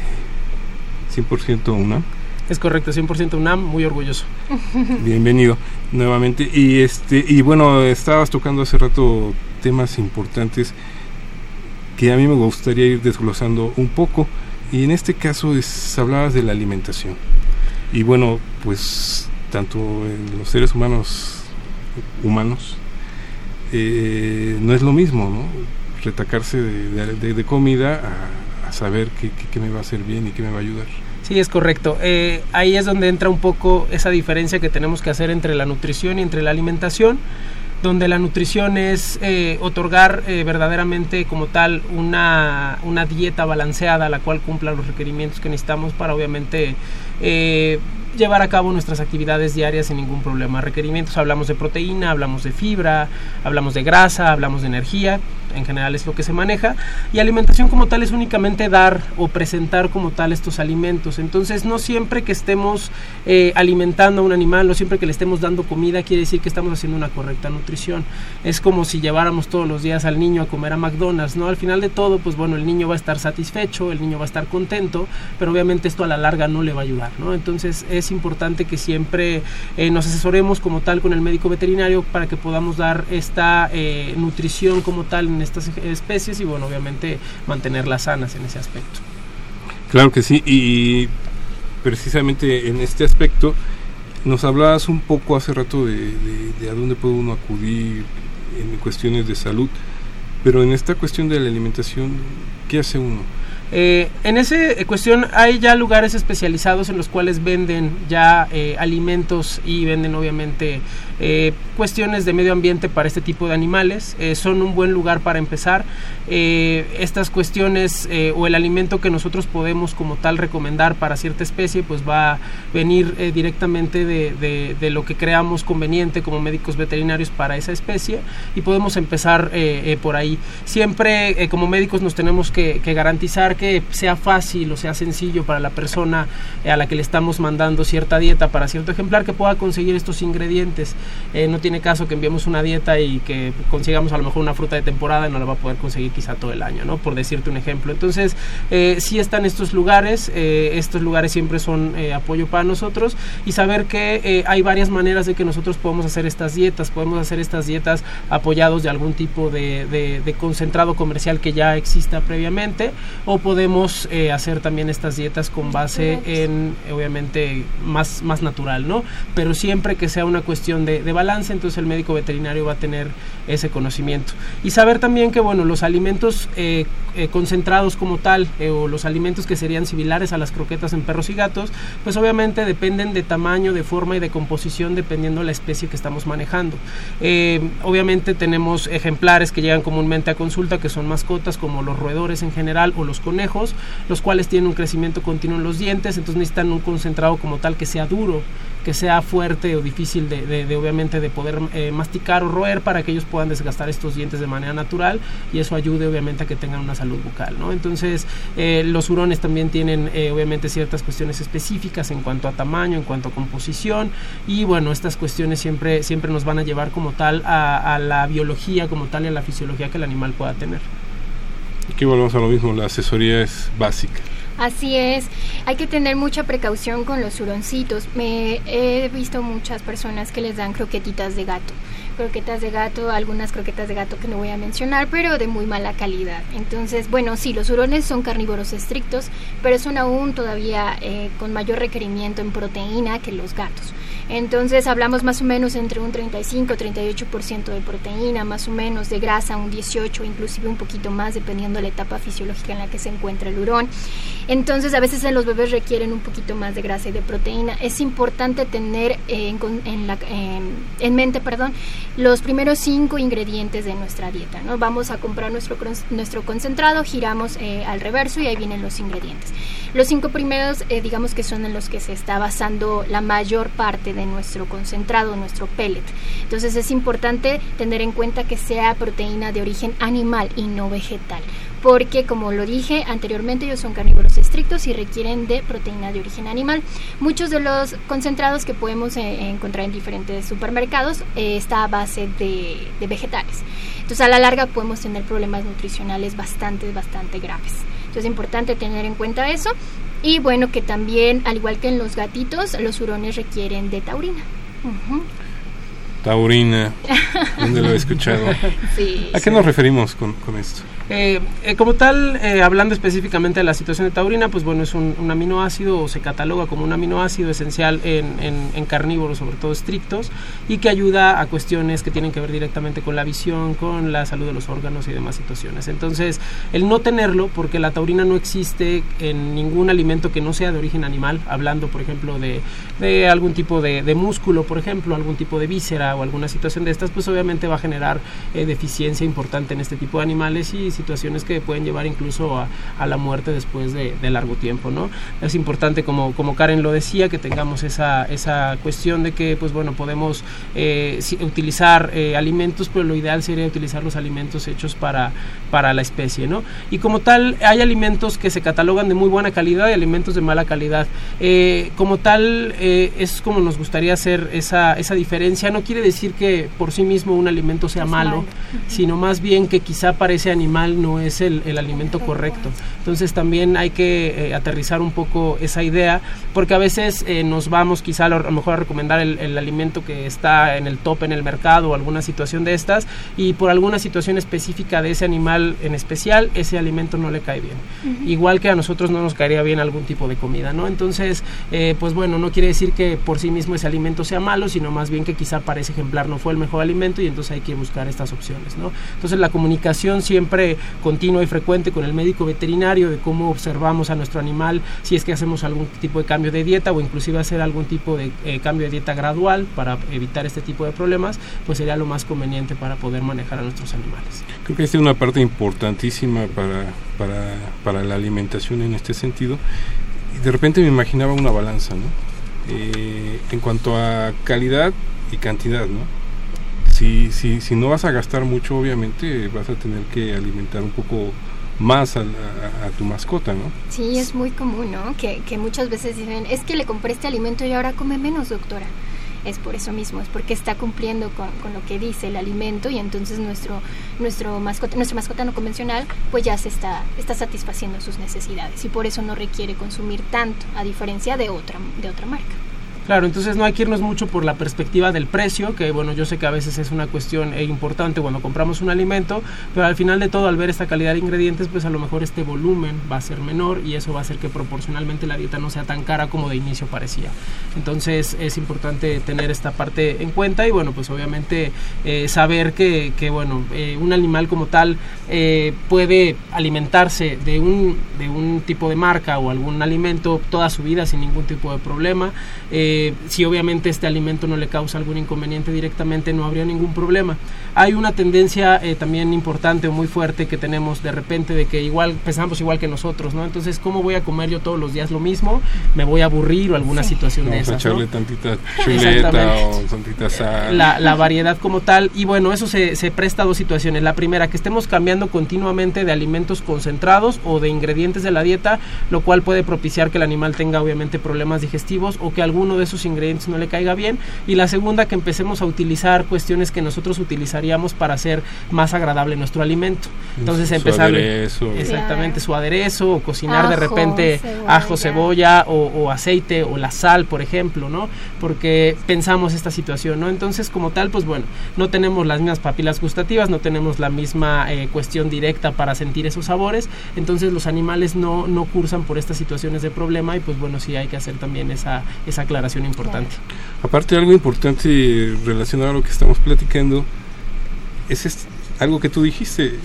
100% UNAM. Es correcto, 100% UNAM, muy orgulloso. Bienvenido nuevamente. Y este y bueno, estabas tocando hace rato temas importantes que a mí me gustaría ir desglosando un poco. Y en este caso es, hablabas de la alimentación. Y bueno, pues tanto en los seres humanos humanos eh, no es lo mismo, ¿no? Retacarse de, comida a, saber qué, me va a hacer bien y qué me va a ayudar. Sí, es correcto. Eh, ahí es donde entra un poco esa diferencia que tenemos que hacer entre la nutrición y entre la alimentación donde la nutrición es eh, otorgar verdaderamente como tal una, una, dieta balanceada, la cual cumpla los requerimientos que necesitamos para obviamente llevar a cabo nuestras actividades diarias sin ningún problema. Requerimientos, hablamos de proteína, hablamos de fibra, hablamos de grasa, hablamos de energía, en general es lo que se maneja, y alimentación como tal es únicamente dar o presentar como tal estos alimentos. Entonces no siempre que estemos eh, alimentando a un animal, no siempre que le estemos dando comida quiere decir que estamos haciendo una correcta nutrición. Es como si lleváramos todos los días al niño a comer a McDonald's, ¿no? Al final de todo, pues bueno, el niño va a estar satisfecho, el niño va a estar contento, pero obviamente esto a la larga no le va a ayudar, ¿no? Entonces es importante que siempre eh, nos asesoremos como tal con el médico veterinario para que podamos dar esta eh, nutrición como tal en estas especies y bueno, obviamente mantenerlas sanas en ese aspecto. Claro que sí, y precisamente en este aspecto nos hablabas un poco hace rato de, a dónde puede uno acudir en cuestiones de salud, pero en esta cuestión de la alimentación, ¿qué hace uno? Eh, en esa cuestión hay ya lugares especializados en los cuales venden ya eh, alimentos y venden obviamente eh, cuestiones de medio ambiente para este tipo de animales. Eh, son un buen lugar para empezar. Eh, estas cuestiones o el alimento que nosotros podemos como tal recomendar para cierta especie, pues va a venir directamente de, de, lo que creamos conveniente como médicos veterinarios para esa especie y podemos empezar por ahí. Siempre como médicos nos tenemos que, que, garantizar que sea fácil o sea sencillo para la persona a la que le estamos mandando cierta dieta para cierto ejemplar que pueda conseguir estos ingredientes. Eh, no tiene caso que enviemos una dieta y que consigamos a lo mejor una fruta de temporada y no la va a poder conseguir quizá todo el año, ¿no? Por decirte un ejemplo. Entonces, eh, sí están estos lugares, eh, estos lugares siempre son eh, apoyo para nosotros y saber que hay varias maneras de que nosotros podemos hacer estas dietas, podemos hacer estas dietas apoyados de algún tipo de, de concentrado comercial que ya exista previamente o podemos hacer también estas dietas con base en, obviamente, más, más natural, ¿no? Pero siempre que sea una cuestión de de, balance, entonces el médico veterinario va a tener ese conocimiento. Y saber también que, bueno, los alimentos eh, eh, concentrados como tal, eh, o los alimentos que serían similares a las croquetas en perros y gatos, pues obviamente dependen de tamaño, de forma y de composición, dependiendo de la especie que estamos manejando. obviamente tenemos ejemplares que llegan comúnmente a consulta, que son mascotas, como los roedores en general o los conejos, los cuales tienen un crecimiento continuo en los dientes, entonces necesitan un concentrado como tal que sea duro, que sea fuerte o difícil de, de, obviamente de poder masticar o roer para que ellos puedan desgastar estos dientes de manera natural y eso ayude obviamente a que tengan una salud bucal ¿no? entonces eh, los hurones también tienen eh, obviamente ciertas cuestiones específicas en cuanto a tamaño en cuanto a composición y bueno estas cuestiones siempre siempre nos van a llevar como tal a, a la biología como tal y a la fisiología que el animal pueda tener aquí volvemos a lo mismo la asesoría es básica Así es, hay que tener mucha precaución con los huroncitos. Me he visto muchas personas que les dan croquetitas de gato. Croquetas de gato, algunas croquetas de gato que no voy a mencionar, pero de muy mala calidad. Entonces, bueno, sí, los hurones son carnívoros estrictos, pero son aún todavía eh, con mayor requerimiento en proteína que los gatos. Entonces hablamos más o menos entre un 35-38% de proteína, más o menos de grasa, un 18, inclusive un poquito más, dependiendo de la etapa fisiológica en la que se encuentra el hurón. Entonces a veces en los bebés requieren un poquito más de grasa y de proteína. Es importante tener en, en, mente perdón, los primeros cinco ingredientes de nuestra dieta. ¿no? Vamos a comprar nuestro, nuestro concentrado, giramos eh, al reverso y ahí vienen los ingredientes. Los cinco primeros, eh, digamos que son en los que se está basando la mayor parte de nuestro concentrado, nuestro pellet. Entonces es importante tener en cuenta que sea proteína de origen animal y no vegetal porque como lo dije anteriormente ellos son carnívoros estrictos y requieren de proteína de origen animal. Muchos de los concentrados que podemos eh, encontrar en diferentes supermercados eh, está a base de, de, vegetales. Entonces a la larga podemos tener problemas nutricionales bastante, bastante graves. Entonces es importante tener en cuenta eso. Y bueno, que también, al igual que en los gatitos, los hurones requieren de taurina. Taurina, ¿dónde lo he escuchado? ¿A qué nos referimos con, con esto? Eh, eh, como tal, eh, hablando específicamente de la situación de taurina, pues bueno, es un, aminoácido o se cataloga como un aminoácido esencial en, en, carnívoros, sobre todo estrictos, y que ayuda a cuestiones que tienen que ver directamente con la visión, con la salud de los órganos y demás situaciones. Entonces, el no tenerlo, porque la taurina no existe en ningún alimento que no sea de origen animal, hablando, por ejemplo, de, de algún tipo de, de, músculo, por ejemplo, algún tipo de víscera o alguna situación de estas, pues obviamente va a generar deficiencia importante en este tipo de animales y situaciones que pueden llevar incluso a, a la muerte después de, de, largo tiempo, ¿no? Es importante, como, como Karen lo decía, que tengamos esa, esa cuestión de que, pues bueno, podemos eh, utilizar eh, alimentos, pero lo ideal sería utilizar los alimentos hechos para, para la especie, ¿no? Y como tal, hay alimentos que se catalogan de muy buena calidad y alimentos de mala calidad. Eh, como tal, es como nos gustaría hacer esa, esa diferencia. No quiere decir que por sí mismo un alimento sea malo, sino más bien que quizá para ese animal no es el, el alimento correcto. Entonces también hay que eh, aterrizar un poco esa idea, porque a veces eh, nos vamos quizá a lo, mejor a recomendar el, el, alimento que está en el top en el mercado o alguna situación de estas, y por alguna situación específica de ese animal en especial, ese alimento no le cae bien. Igual que a nosotros no nos caería bien algún tipo de comida, ¿no? Entonces, eh, pues bueno, no quiere decir que por sí mismo ese alimento sea malo, sino más bien que quizá para ese ejemplar no fue el mejor alimento y entonces hay que buscar estas opciones, ¿no? Entonces la comunicación siempre continua y frecuente con el médico veterinario de cómo observamos a nuestro animal, si es que hacemos algún tipo de cambio de dieta o inclusive hacer algún tipo de eh, cambio de dieta gradual para evitar este tipo de problemas, pues sería lo más conveniente para poder manejar a nuestros animales. Creo que esta es una parte importantísima para, para, para la alimentación en este sentido. Y de repente me imaginaba una balanza. Eh, en cuanto a calidad y cantidad, ¿no? Si, si, si no vas a gastar mucho, obviamente vas a tener que alimentar un poco más a, a- tu mascota, ¿no? Sí, es muy común, ¿no? Que, que muchas veces dicen, es que le compré este alimento y ahora come menos, doctora. Es por eso mismo, es porque está cumpliendo con, con lo que dice el alimento y entonces nuestro, nuestro mascota, nuestra mascota no convencional pues ya se está, está satisfaciendo sus necesidades y por eso no requiere consumir tanto, a diferencia de otra, de otra marca. Claro, entonces no hay que irnos mucho por la perspectiva del precio, que bueno, yo sé que a veces es una cuestión eh, importante cuando compramos un alimento, pero al final de todo, al ver esta calidad de ingredientes, pues a lo mejor este volumen va a ser menor y eso va a hacer que proporcionalmente la dieta no sea tan cara como de inicio parecía. Entonces es importante tener esta parte en cuenta y bueno, pues obviamente eh, saber que, bueno, eh, un animal como tal puede alimentarse de un, de un tipo de marca o algún alimento toda su vida sin ningún tipo de problema. Si obviamente este alimento no le causa algún inconveniente directamente, no habría ningún problema. Hay una tendencia eh, también importante o muy fuerte que tenemos de repente de que igual pensamos igual que nosotros, ¿no? Entonces, ¿cómo voy a comer yo todos los días lo mismo? Me voy a aburrir o alguna situación de Vamos a esas, ¿no? echarle tantita chuleta Exactamente. o tantita sal. la, la variedad como tal y bueno eso se, se presta a dos situaciones la primera que estemos cambiando continuamente de alimentos concentrados o de ingredientes de la dieta lo cual puede propiciar que el animal tenga obviamente problemas digestivos o que alguno de esos ingredientes no le caiga bien. Y la segunda que empecemos a utilizar cuestiones que nosotros utilizaríamos para hacer más agradable nuestro alimento. Entonces Su empezar aderezo. exactamente su aderezo o cocinar de Ajo, repente cebolla. ajo cebolla o, o aceite o la sal por ejemplo no porque pensamos esta situación no entonces como tal pues bueno no tenemos las mismas papilas gustativas no tenemos la misma eh, cuestión directa para sentir esos sabores. Entonces los animales no no cursan por estas situaciones de problema y pues bueno sí hay que hacer también esa esa aclaración importante. Aparte, algo importante relacionado a lo que estamos platicando es algo que tú dijiste,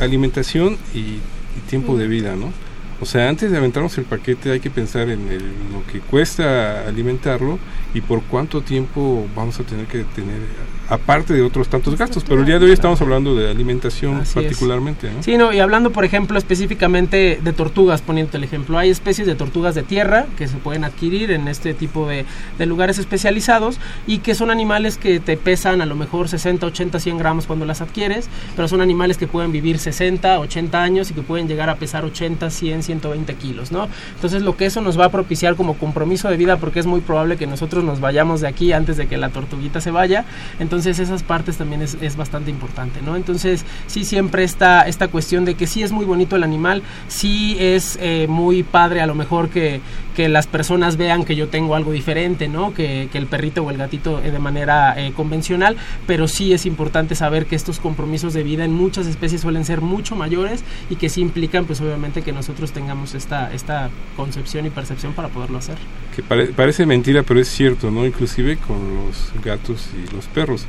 alimentación y, y tiempo de vida, ¿no? O sea, antes de aventarnos el paquete hay que pensar en el- lo que cuesta alimentarlo y por cuánto tiempo vamos a tener que tener, aparte de otros tantos gastos. Pero el día de hoy estamos hablando de alimentación Así particularmente, ¿no? Sí, no, y hablando, por ejemplo, específicamente de tortugas, poniendo el ejemplo, hay especies de tortugas de tierra que se pueden adquirir en este tipo de, de lugares especializados y que son animales que te pesan a lo mejor 60, 80, 100 gramos cuando las adquieres, pero son animales que pueden vivir 60, 80 años y que pueden llegar a pesar 80, 100, 120 kilos, ¿no? Entonces, lo que eso nos va a propiciar como compromiso de vida, porque es muy probable que nosotros nos vayamos de aquí antes de que la tortuguita se vaya, entonces esas partes también es, es bastante importante, ¿no? Entonces sí siempre está esta cuestión de que sí es muy bonito el animal, sí es eh, muy padre a lo mejor que, que las personas vean que yo tengo algo diferente, ¿no? Que, que el perrito o el gatito eh, de manera eh, convencional, pero sí es importante saber que estos compromisos de vida en muchas especies suelen ser mucho mayores y que sí implican pues obviamente que nosotros tengamos esta, esta concepción y percepción para poderlo hacer. Que pare- parece mentira, pero es cierto, ¿no? Inclusive con los gatos y los perros.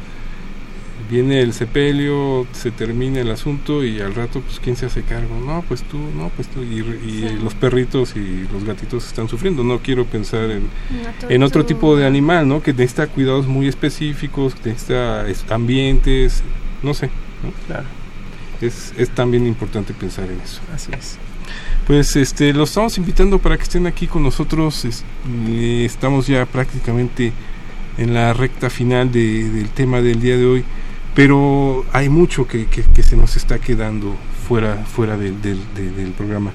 Viene el sepelio, se termina el asunto y al rato, pues, ¿quién se hace cargo? No, pues tú, no, pues tú. Y, re- y los perritos y los gatitos están sufriendo. No quiero pensar en, en otro tipo de animal, ¿no? Que necesita cuidados muy específicos, que necesita es- ambientes, no sé. ¿no? Claro, Es, es también importante pensar en eso. así es. Pues este, los estamos invitando para que estén aquí con nosotros. Es- estamos ya prácticamente en la recta final de- del tema del día de hoy, pero hay mucho que, que- que se nos está quedando fuera, fuera del, del- de- del programa.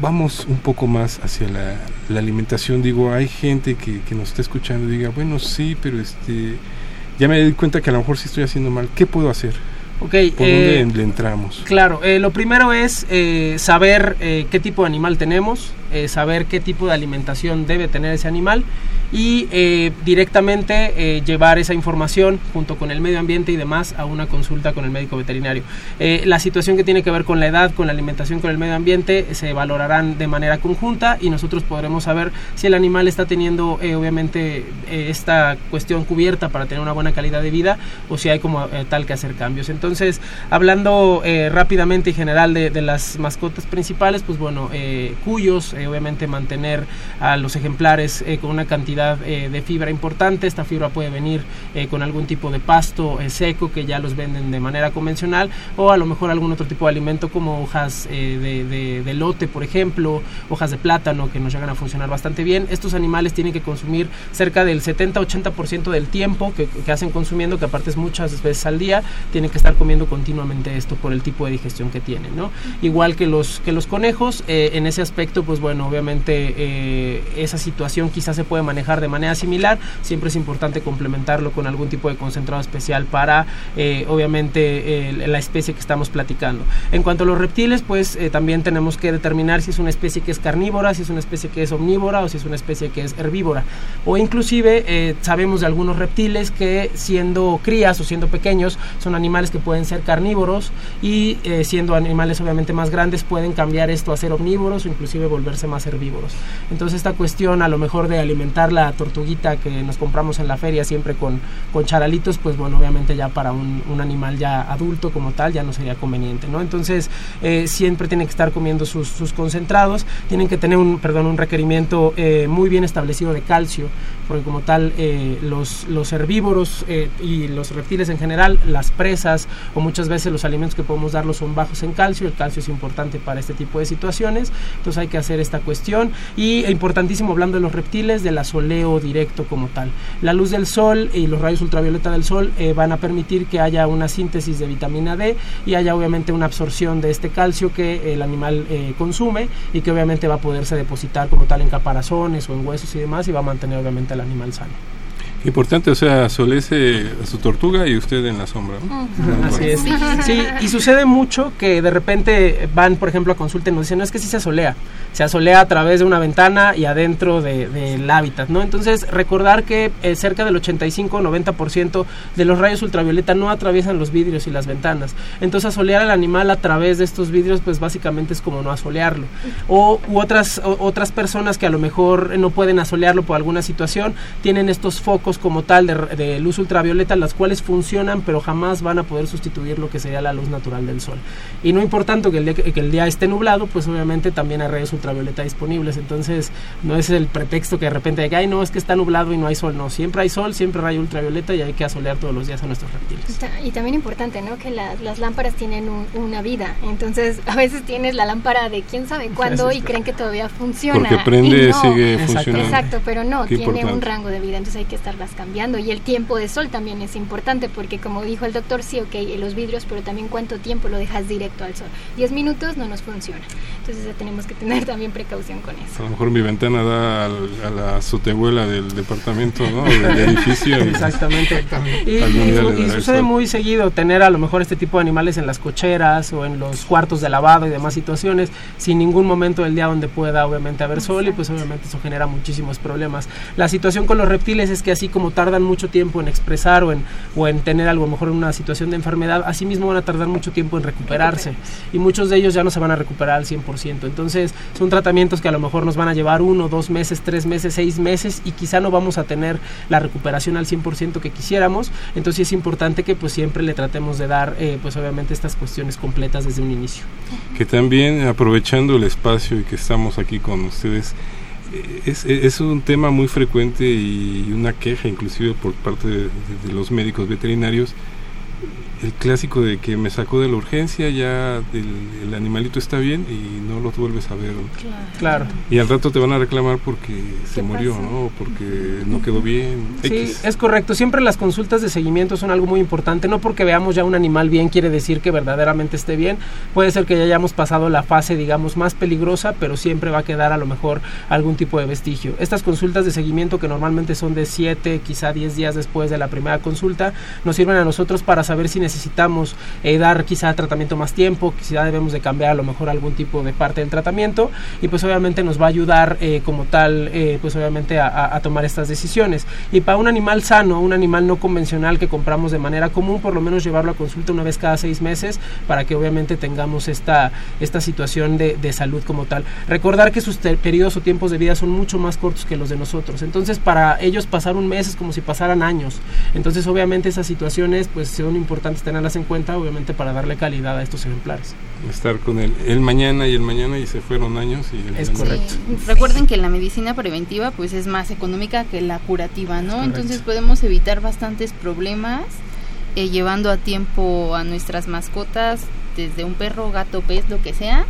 Vamos un poco más hacia la, la alimentación. Digo, hay gente que, que nos está escuchando y diga, bueno, sí, pero este, ya me di cuenta que a lo mejor sí estoy haciendo mal. ¿Qué puedo hacer? Ok, ¿Por eh, dónde le entramos? Claro, eh, lo primero es eh, saber eh, qué tipo de animal tenemos, eh, saber qué tipo de alimentación debe tener ese animal y eh, directamente eh, llevar esa información junto con el medio ambiente y demás a una consulta con el médico veterinario. La situación que tiene que ver con la edad, con la alimentación, con el medio ambiente se valorarán de manera conjunta y nosotros podremos saber si el animal está teniendo obviamente esta cuestión cubierta para tener una buena calidad de vida o si hay como tal que hacer cambios. Entonces, hablando rápidamente y general de, de, las mascotas principales, pues bueno, cuyos, obviamente mantener a los ejemplares con una cantidad eh, de fibra importante. Esta fibra puede venir eh, con algún tipo de pasto eh, seco que ya los venden de manera convencional o a lo mejor algún otro tipo de alimento como hojas de, lote, por ejemplo, hojas de plátano que nos llegan a funcionar bastante bien. Estos animales tienen que consumir cerca del 70-80% del tiempo que, que, hacen consumiendo, que aparte es muchas veces al día, tienen que estar comiendo continuamente esto por el tipo de digestión que tienen. ¿no? Igual que los, que los conejos, en ese aspecto, pues bueno, obviamente esa situación quizás se puede manejar de manera similar, siempre es importante complementarlo con algún tipo de concentrado especial para eh, obviamente la especie que estamos platicando. En cuanto a los reptiles, pues eh, también tenemos que determinar si es una especie que es carnívora, si es una especie que es omnívora o si es una especie que es herbívora. O inclusive eh, sabemos de algunos reptiles que siendo crías o siendo pequeños son animales que pueden ser carnívoros y siendo animales obviamente más grandes pueden cambiar esto a ser omnívoros o inclusive volverse más herbívoros. Entonces esta cuestión a lo mejor de alimentar la tortuguita que nos compramos en la feria siempre con, con charalitos, pues bueno, obviamente ya para un, animal ya adulto como tal ya no sería conveniente, ¿no? Entonces eh, siempre tienen que estar comiendo sus, sus, concentrados, tienen que tener un, perdón, un requerimiento eh, muy bien establecido de calcio, porque como tal eh, los, los herbívoros y los reptiles en general, las presas o muchas veces los alimentos que podemos darlos son bajos en calcio, el calcio es importante para este tipo de situaciones, entonces hay que hacer esta cuestión y importantísimo hablando de los reptiles, de la soleo directo como tal. La luz del sol y los rayos ultravioleta del sol eh, van a permitir que haya una síntesis de vitamina D y haya obviamente una absorción de este calcio que el animal eh, consume y que obviamente va a poderse depositar como tal en caparazones o en huesos y demás y va a mantener obviamente al animal sano. Importante, o sea, solece a su tortuga y usted en la sombra. Así es. Sí, y sucede mucho que de repente van, por ejemplo, a consulta y nos dicen, no es que sí se asolea, se asolea a través de una ventana y adentro del hábitat, ¿no? Entonces, recordar que eh, cerca del 85-90% de los rayos ultravioleta no atraviesan los vidrios y las ventanas. Entonces, asolear al animal a través de estos vidrios, pues básicamente es como no asolearlo. O u otras, otras personas que a lo mejor no pueden asolearlo por alguna situación, tienen estos focos como tal de, luz ultravioleta, las cuales funcionan, pero jamás van a poder sustituir lo que sería la luz natural del sol. Y no importante que el día, que el día esté nublado, pues obviamente también hay rayos ultravioleta disponibles. Entonces, no es el pretexto que de repente diga, ay, no, es que está nublado y no hay sol. No, siempre hay sol, siempre hay rayo ultravioleta y hay que asolear todos los días a nuestros reptiles. Y también importante, ¿no? Que las lámparas tienen una vida. Entonces, a veces tienes la lámpara de quién sabe cuándo y creen que todavía funciona. Porque prende, y sigue funcionando. Exacto, pero no, tiene un rango de vida. Entonces hay que estar cambiando y el tiempo de sol también es importante porque como dijo el doctor, sí, ok, los vidrios, pero también cuánto tiempo lo dejas directo al sol. Diez minutos no nos funciona. Entonces ya tenemos que tener también precaución con eso. A lo mejor mi ventana da a la azotehuela del departamento, ¿no? del edificio. Exactamente. Y, sucede muy seguido tener a lo mejor este tipo de animales en las cocheras o en los cuartos de lavado y demás situaciones sin ningún momento del día donde pueda obviamente haber sol y pues obviamente eso genera muchísimos problemas. La situación con los reptiles es que así como tardan mucho tiempo en expresar o en, o en tener algo mejor en una situación de enfermedad, así mismo van a tardar mucho tiempo en recuperarse y muchos de ellos ya no se van a recuperar al 100%. Entonces son tratamientos que a lo mejor nos van a llevar uno, dos meses, tres meses, seis meses y quizá no vamos a tener la recuperación al 100% que quisiéramos. Entonces es importante que pues siempre le tratemos de dar eh, pues obviamente estas cuestiones completas desde un inicio. Que también aprovechando el espacio y que estamos aquí con ustedes, es, es, un tema muy frecuente y una queja inclusive por parte de los médicos veterinarios el clásico de que me sacó de la urgencia, ya el, animalito está bien y no lo vuelves a ver. Claro. Y al rato te van a reclamar porque se murió, ¿no? Porque no quedó bien. Sí, es correcto. Siempre las consultas de seguimiento son algo muy importante. No porque veamos ya un animal bien quiere decir que verdaderamente esté bien. Puede ser que ya hayamos pasado la fase, digamos, más peligrosa, pero siempre va a quedar a lo mejor algún tipo de vestigio. Estas consultas de seguimiento que normalmente son de 7, quizá 10 días después de la primera consulta, nos sirven a nosotros para saber si necesitamos necesitamos eh, dar quizá tratamiento más tiempo, quizá debemos de cambiar a lo mejor algún tipo de parte del tratamiento y pues obviamente nos va a ayudar eh, como tal, eh, pues obviamente a, tomar estas decisiones. Y para un animal sano, un animal no convencional que compramos de manera común, por lo menos llevarlo a consulta una vez cada seis meses para que obviamente tengamos esta, esta situación de, salud como tal. Recordar que sus periodos o tiempos de vida son mucho más cortos que los de nosotros. Entonces para ellos pasar un mes es como si pasaran años. Entonces obviamente esas situaciones pues son importantes tenerlas en cuenta obviamente para darle calidad a estos ejemplares. Estar con el, el mañana y el mañana y se fueron años. Y el Es mañana. correcto. Recuerden que la medicina preventiva pues es más económica que la curativa, ¿no? Entonces podemos evitar bastantes problemas eh, llevando a tiempo a nuestras mascotas, desde un perro, gato, pez, lo que sea.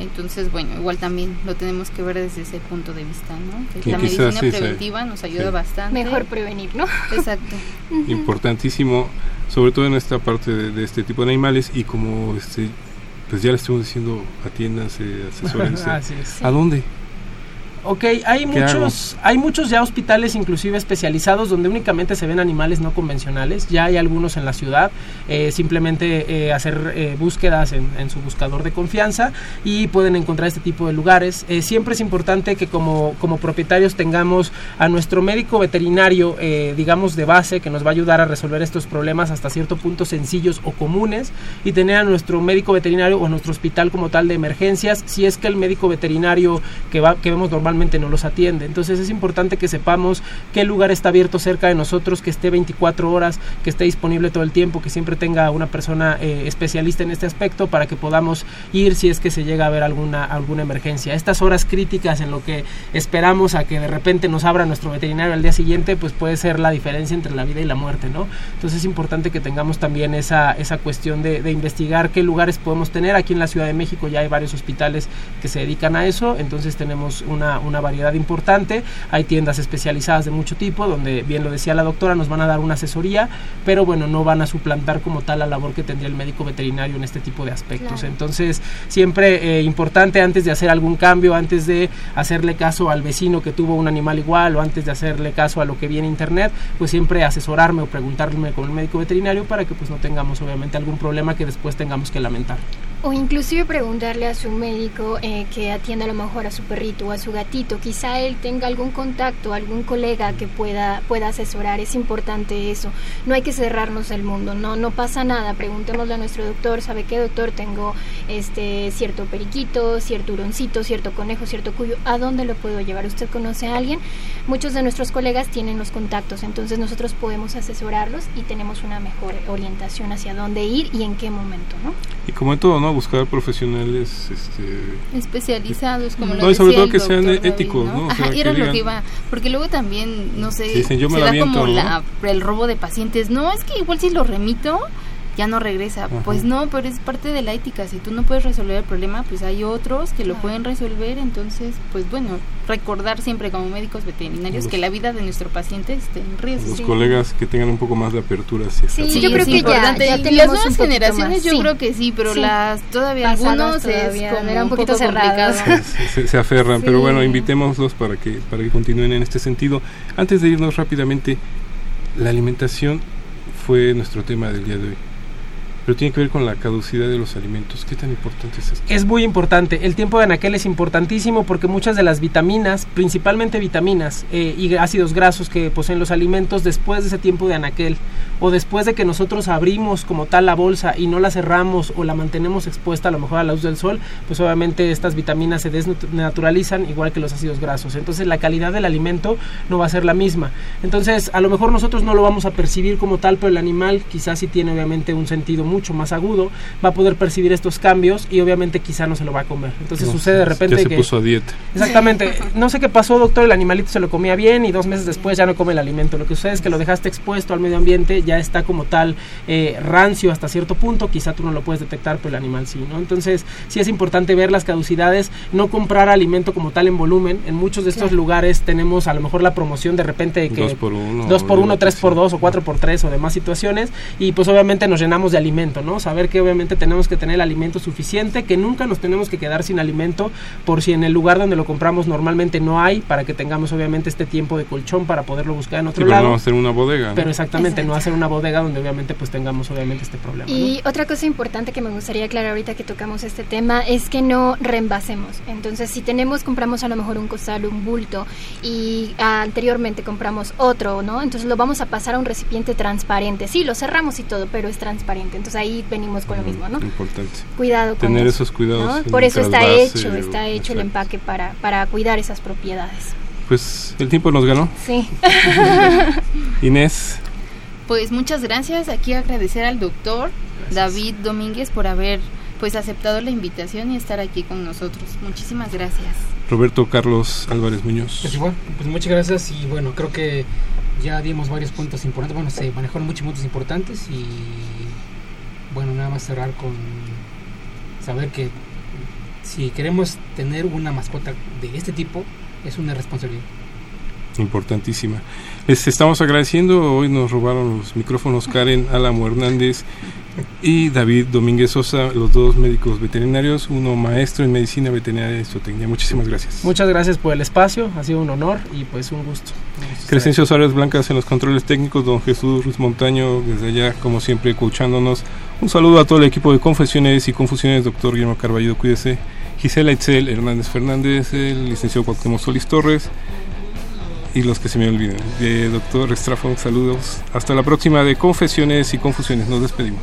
Entonces, bueno, igual también lo tenemos que ver desde ese punto de vista, ¿no? Que Y la quizás medicina sí, sí. preventiva nos ayuda Sí. bastante. Mejor prevenir, ¿no? Exacto. Importantísimo, sobre todo en esta parte de, de este tipo de animales y como este pues ya le estuvimos diciendo atiéndanse, asesórense. Así es. ¿A dónde? Ok, hay ¿Qué muchos, hay muchos ya hospitales inclusive especializados donde únicamente se ven animales no convencionales. Ya hay algunos en la ciudad. eh, simplemente eh, hacer eh, búsquedas en, en su buscador de confianza y pueden encontrar este tipo de lugares. Eh, siempre es importante que como, como propietarios tengamos a nuestro médico veterinario, digamos de base, que nos va a ayudar a resolver estos problemas hasta cierto punto sencillos o comunes y tener a nuestro médico veterinario o a nuestro hospital como tal de emergencias si es que el médico veterinario que, va, que vemos normalmente no los atiende. Entonces es importante que sepamos qué lugar está abierto cerca de nosotros, que esté 24 horas, que esté disponible todo el tiempo, que siempre tenga una persona eh, especialista en este aspecto para que podamos ir si es que se llega a ver alguna, alguna emergencia. Estas horas críticas en lo que esperamos a que de repente nos abra nuestro veterinario al día siguiente, pues puede ser la diferencia entre la vida y la muerte, ¿no? Entonces es importante que tengamos también esa, esa cuestión de, de investigar qué lugares podemos tener. Aquí en la Ciudad de México ya hay varios hospitales que se dedican a eso, entonces tenemos una, una variedad importante. Hay tiendas especializadas de mucho tipo, donde, bien lo decía la doctora, nos van a dar una asesoría, pero bueno, no van a suplantar como tal la labor que tendría el médico veterinario en este tipo de aspectos. Claro. Entonces, siempre eh, importante antes de hacer algún cambio, antes de hacerle caso al vecino que tuvo un animal igual o antes de hacerle caso a lo que viene en internet, pues siempre asesorarme o preguntarme con el médico veterinario para que pues no tengamos obviamente algún problema que después tengamos que lamentar. O inclusive preguntarle a su médico eh, que atienda a lo mejor a su perrito o a su gatito. Quizá él tenga algún contacto, algún colega que pueda, pueda asesorar. Es importante eso. No hay que cerrarnos el mundo. No, no pasa nada. Preguntémosle a nuestro doctor. ¿Sabe qué, doctor? Tengo este cierto periquito, cierto huroncito, cierto conejo, cierto cuyo. ¿A dónde lo puedo llevar? ¿Usted conoce a alguien? Muchos de nuestros colegas tienen los contactos. Entonces nosotros podemos asesorarlos y tenemos una mejor orientación hacia dónde ir y en qué momento, ¿no? Y como en todo, ¿no? Buscar profesionales este, especializados como No, lo y sobre todo que sean éticos, David, ¿no? Ajá, sea, y era que lo que iba, porque luego también, no sé, Dicen, yo me se la da como ¿no? la, el robo de pacientes. No, es que igual si lo remito, ya no regresa. Ajá. Pues no, pero es parte de la ética. Si tú no puedes resolver el problema, pues hay otros que lo pueden resolver. Entonces, pues bueno, recordar siempre como médicos veterinarios Los- que la vida de nuestro paciente esté en riesgo. los Sí. colegas que tengan un poco más de apertura hacia esta Sí, parte. yo creo que ya- importante. ya las un nuevas generaciones más, yo sí. creo que sí, pero Sí. las todavía Pasadas algunos todavía es como eran un un poquito complicado. se, se- se aferran, pero Sí. bueno, invitémoslos para que para que continúen en este sentido. Antes de irnos rápidamente, la alimentación fue nuestro tema del día de hoy. Pero tiene que ver con la caducidad de los alimentos. ¿Qué tan importante es esto? Es muy importante. El tiempo de anaquel es importantísimo porque muchas de las vitaminas, principalmente vitaminas eh, y ácidos grasos que poseen los alimentos, después de ese tiempo de anaquel o después de que nosotros abrimos como tal la bolsa y no la cerramos o la mantenemos expuesta a lo mejor a la luz del sol, pues obviamente estas vitaminas se desnaturalizan igual que los ácidos grasos. Entonces la calidad del alimento no va a ser la misma. Entonces a lo mejor nosotros no lo vamos a percibir como tal, pero el animal quizás sí tiene obviamente un sentido mucho más agudo, va a poder percibir estos cambios y obviamente quizá no se lo va a comer. Entonces No, sucede de repente ya se que... puso a dieta. Exactamente. No sé qué pasó, doctor. El animalito se lo comía bien y dos meses después ya no come el alimento. Lo que sucede es que lo dejaste expuesto al medio ambiente, ya está como tal eh, rancio hasta cierto punto. Quizá tú no lo puedes detectar, pero el animal sí, ¿no? Entonces, sí es importante ver las caducidades, no comprar alimento como tal en volumen. En muchos de estos Claro. lugares tenemos a lo mejor la promoción de repente de que Dos por uno. dos por uno, olvídate, tres por sí. dos o cuatro por tres o demás situaciones y pues obviamente nos llenamos de alimentos alimento, ¿no? Saber que obviamente tenemos que tener el alimento suficiente, que nunca nos tenemos que quedar sin alimento por si en el lugar donde lo compramos normalmente no hay, para que tengamos obviamente este tiempo de colchón para poderlo buscar en otro Sí, pero lado. no hacer una bodega. ¿no? Pero exactamente, no hacer una bodega donde obviamente pues tengamos obviamente este problema. ¿no? Y otra cosa importante que me gustaría aclarar ahorita que tocamos este tema es que no reembasemos. Entonces, si tenemos, compramos a lo mejor un costal, un bulto y ah, anteriormente compramos otro, ¿no? Entonces lo vamos a pasar a un recipiente transparente. Sí, lo cerramos y todo, pero es transparente. Entonces ahí venimos con lo mismo, ¿no? Importante. Cuidado con Tener eso, esos cuidados Por eso está hecho, está hecho el empaque para, para cuidar esas propiedades. Pues el tiempo nos ganó. Sí. Inés, Pues muchas gracias. Aquí agradecer al doctor David Domínguez por haber pues aceptado la invitación y estar aquí con nosotros. Muchísimas gracias. Roberto Carlos Álvarez Muñoz. Pues igual, pues muchas gracias y bueno, creo que ya dimos varios puntos importantes, bueno, se manejaron muchos puntos importantes y bueno, nada más cerrar con saber que si queremos tener una mascota de este tipo, es una responsabilidad. Importantísima. Les estamos agradeciendo. Hoy nos robaron los micrófonos Karen Álamo Hernández y David Domínguez Sosa, los dos médicos veterinarios, uno maestro en medicina veterinaria y zootecnia. Muchísimas gracias. Muchas gracias por el espacio, ha sido un honor y pues un gusto. Crescencio Suárez Blancas en los controles técnicos, don Jesús Ruiz Montaño desde allá, como siempre, escuchándonos. Un saludo a todo el equipo de Confesiones y Confusiones, doctor Guillermo Carballo, cuídese. Gisela Itzel Hernández Fernández, el licenciado Cuauhtémoc Solís Torres y los que se me olviden. De doctor Estrafón, saludos. Hasta la próxima de Confesiones y Confusiones. Nos despedimos.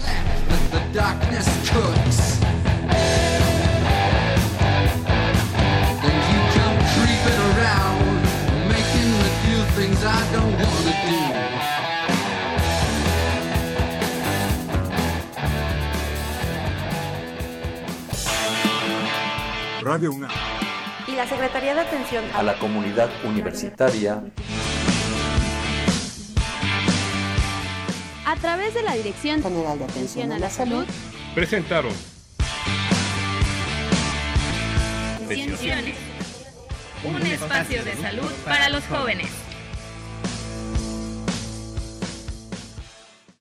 Radio UNAM. y la Secretaría de Atención a la comunidad universitaria a través de la Dirección General de Atención a la Salud Presentaron. Un espacio de salud para los jóvenes.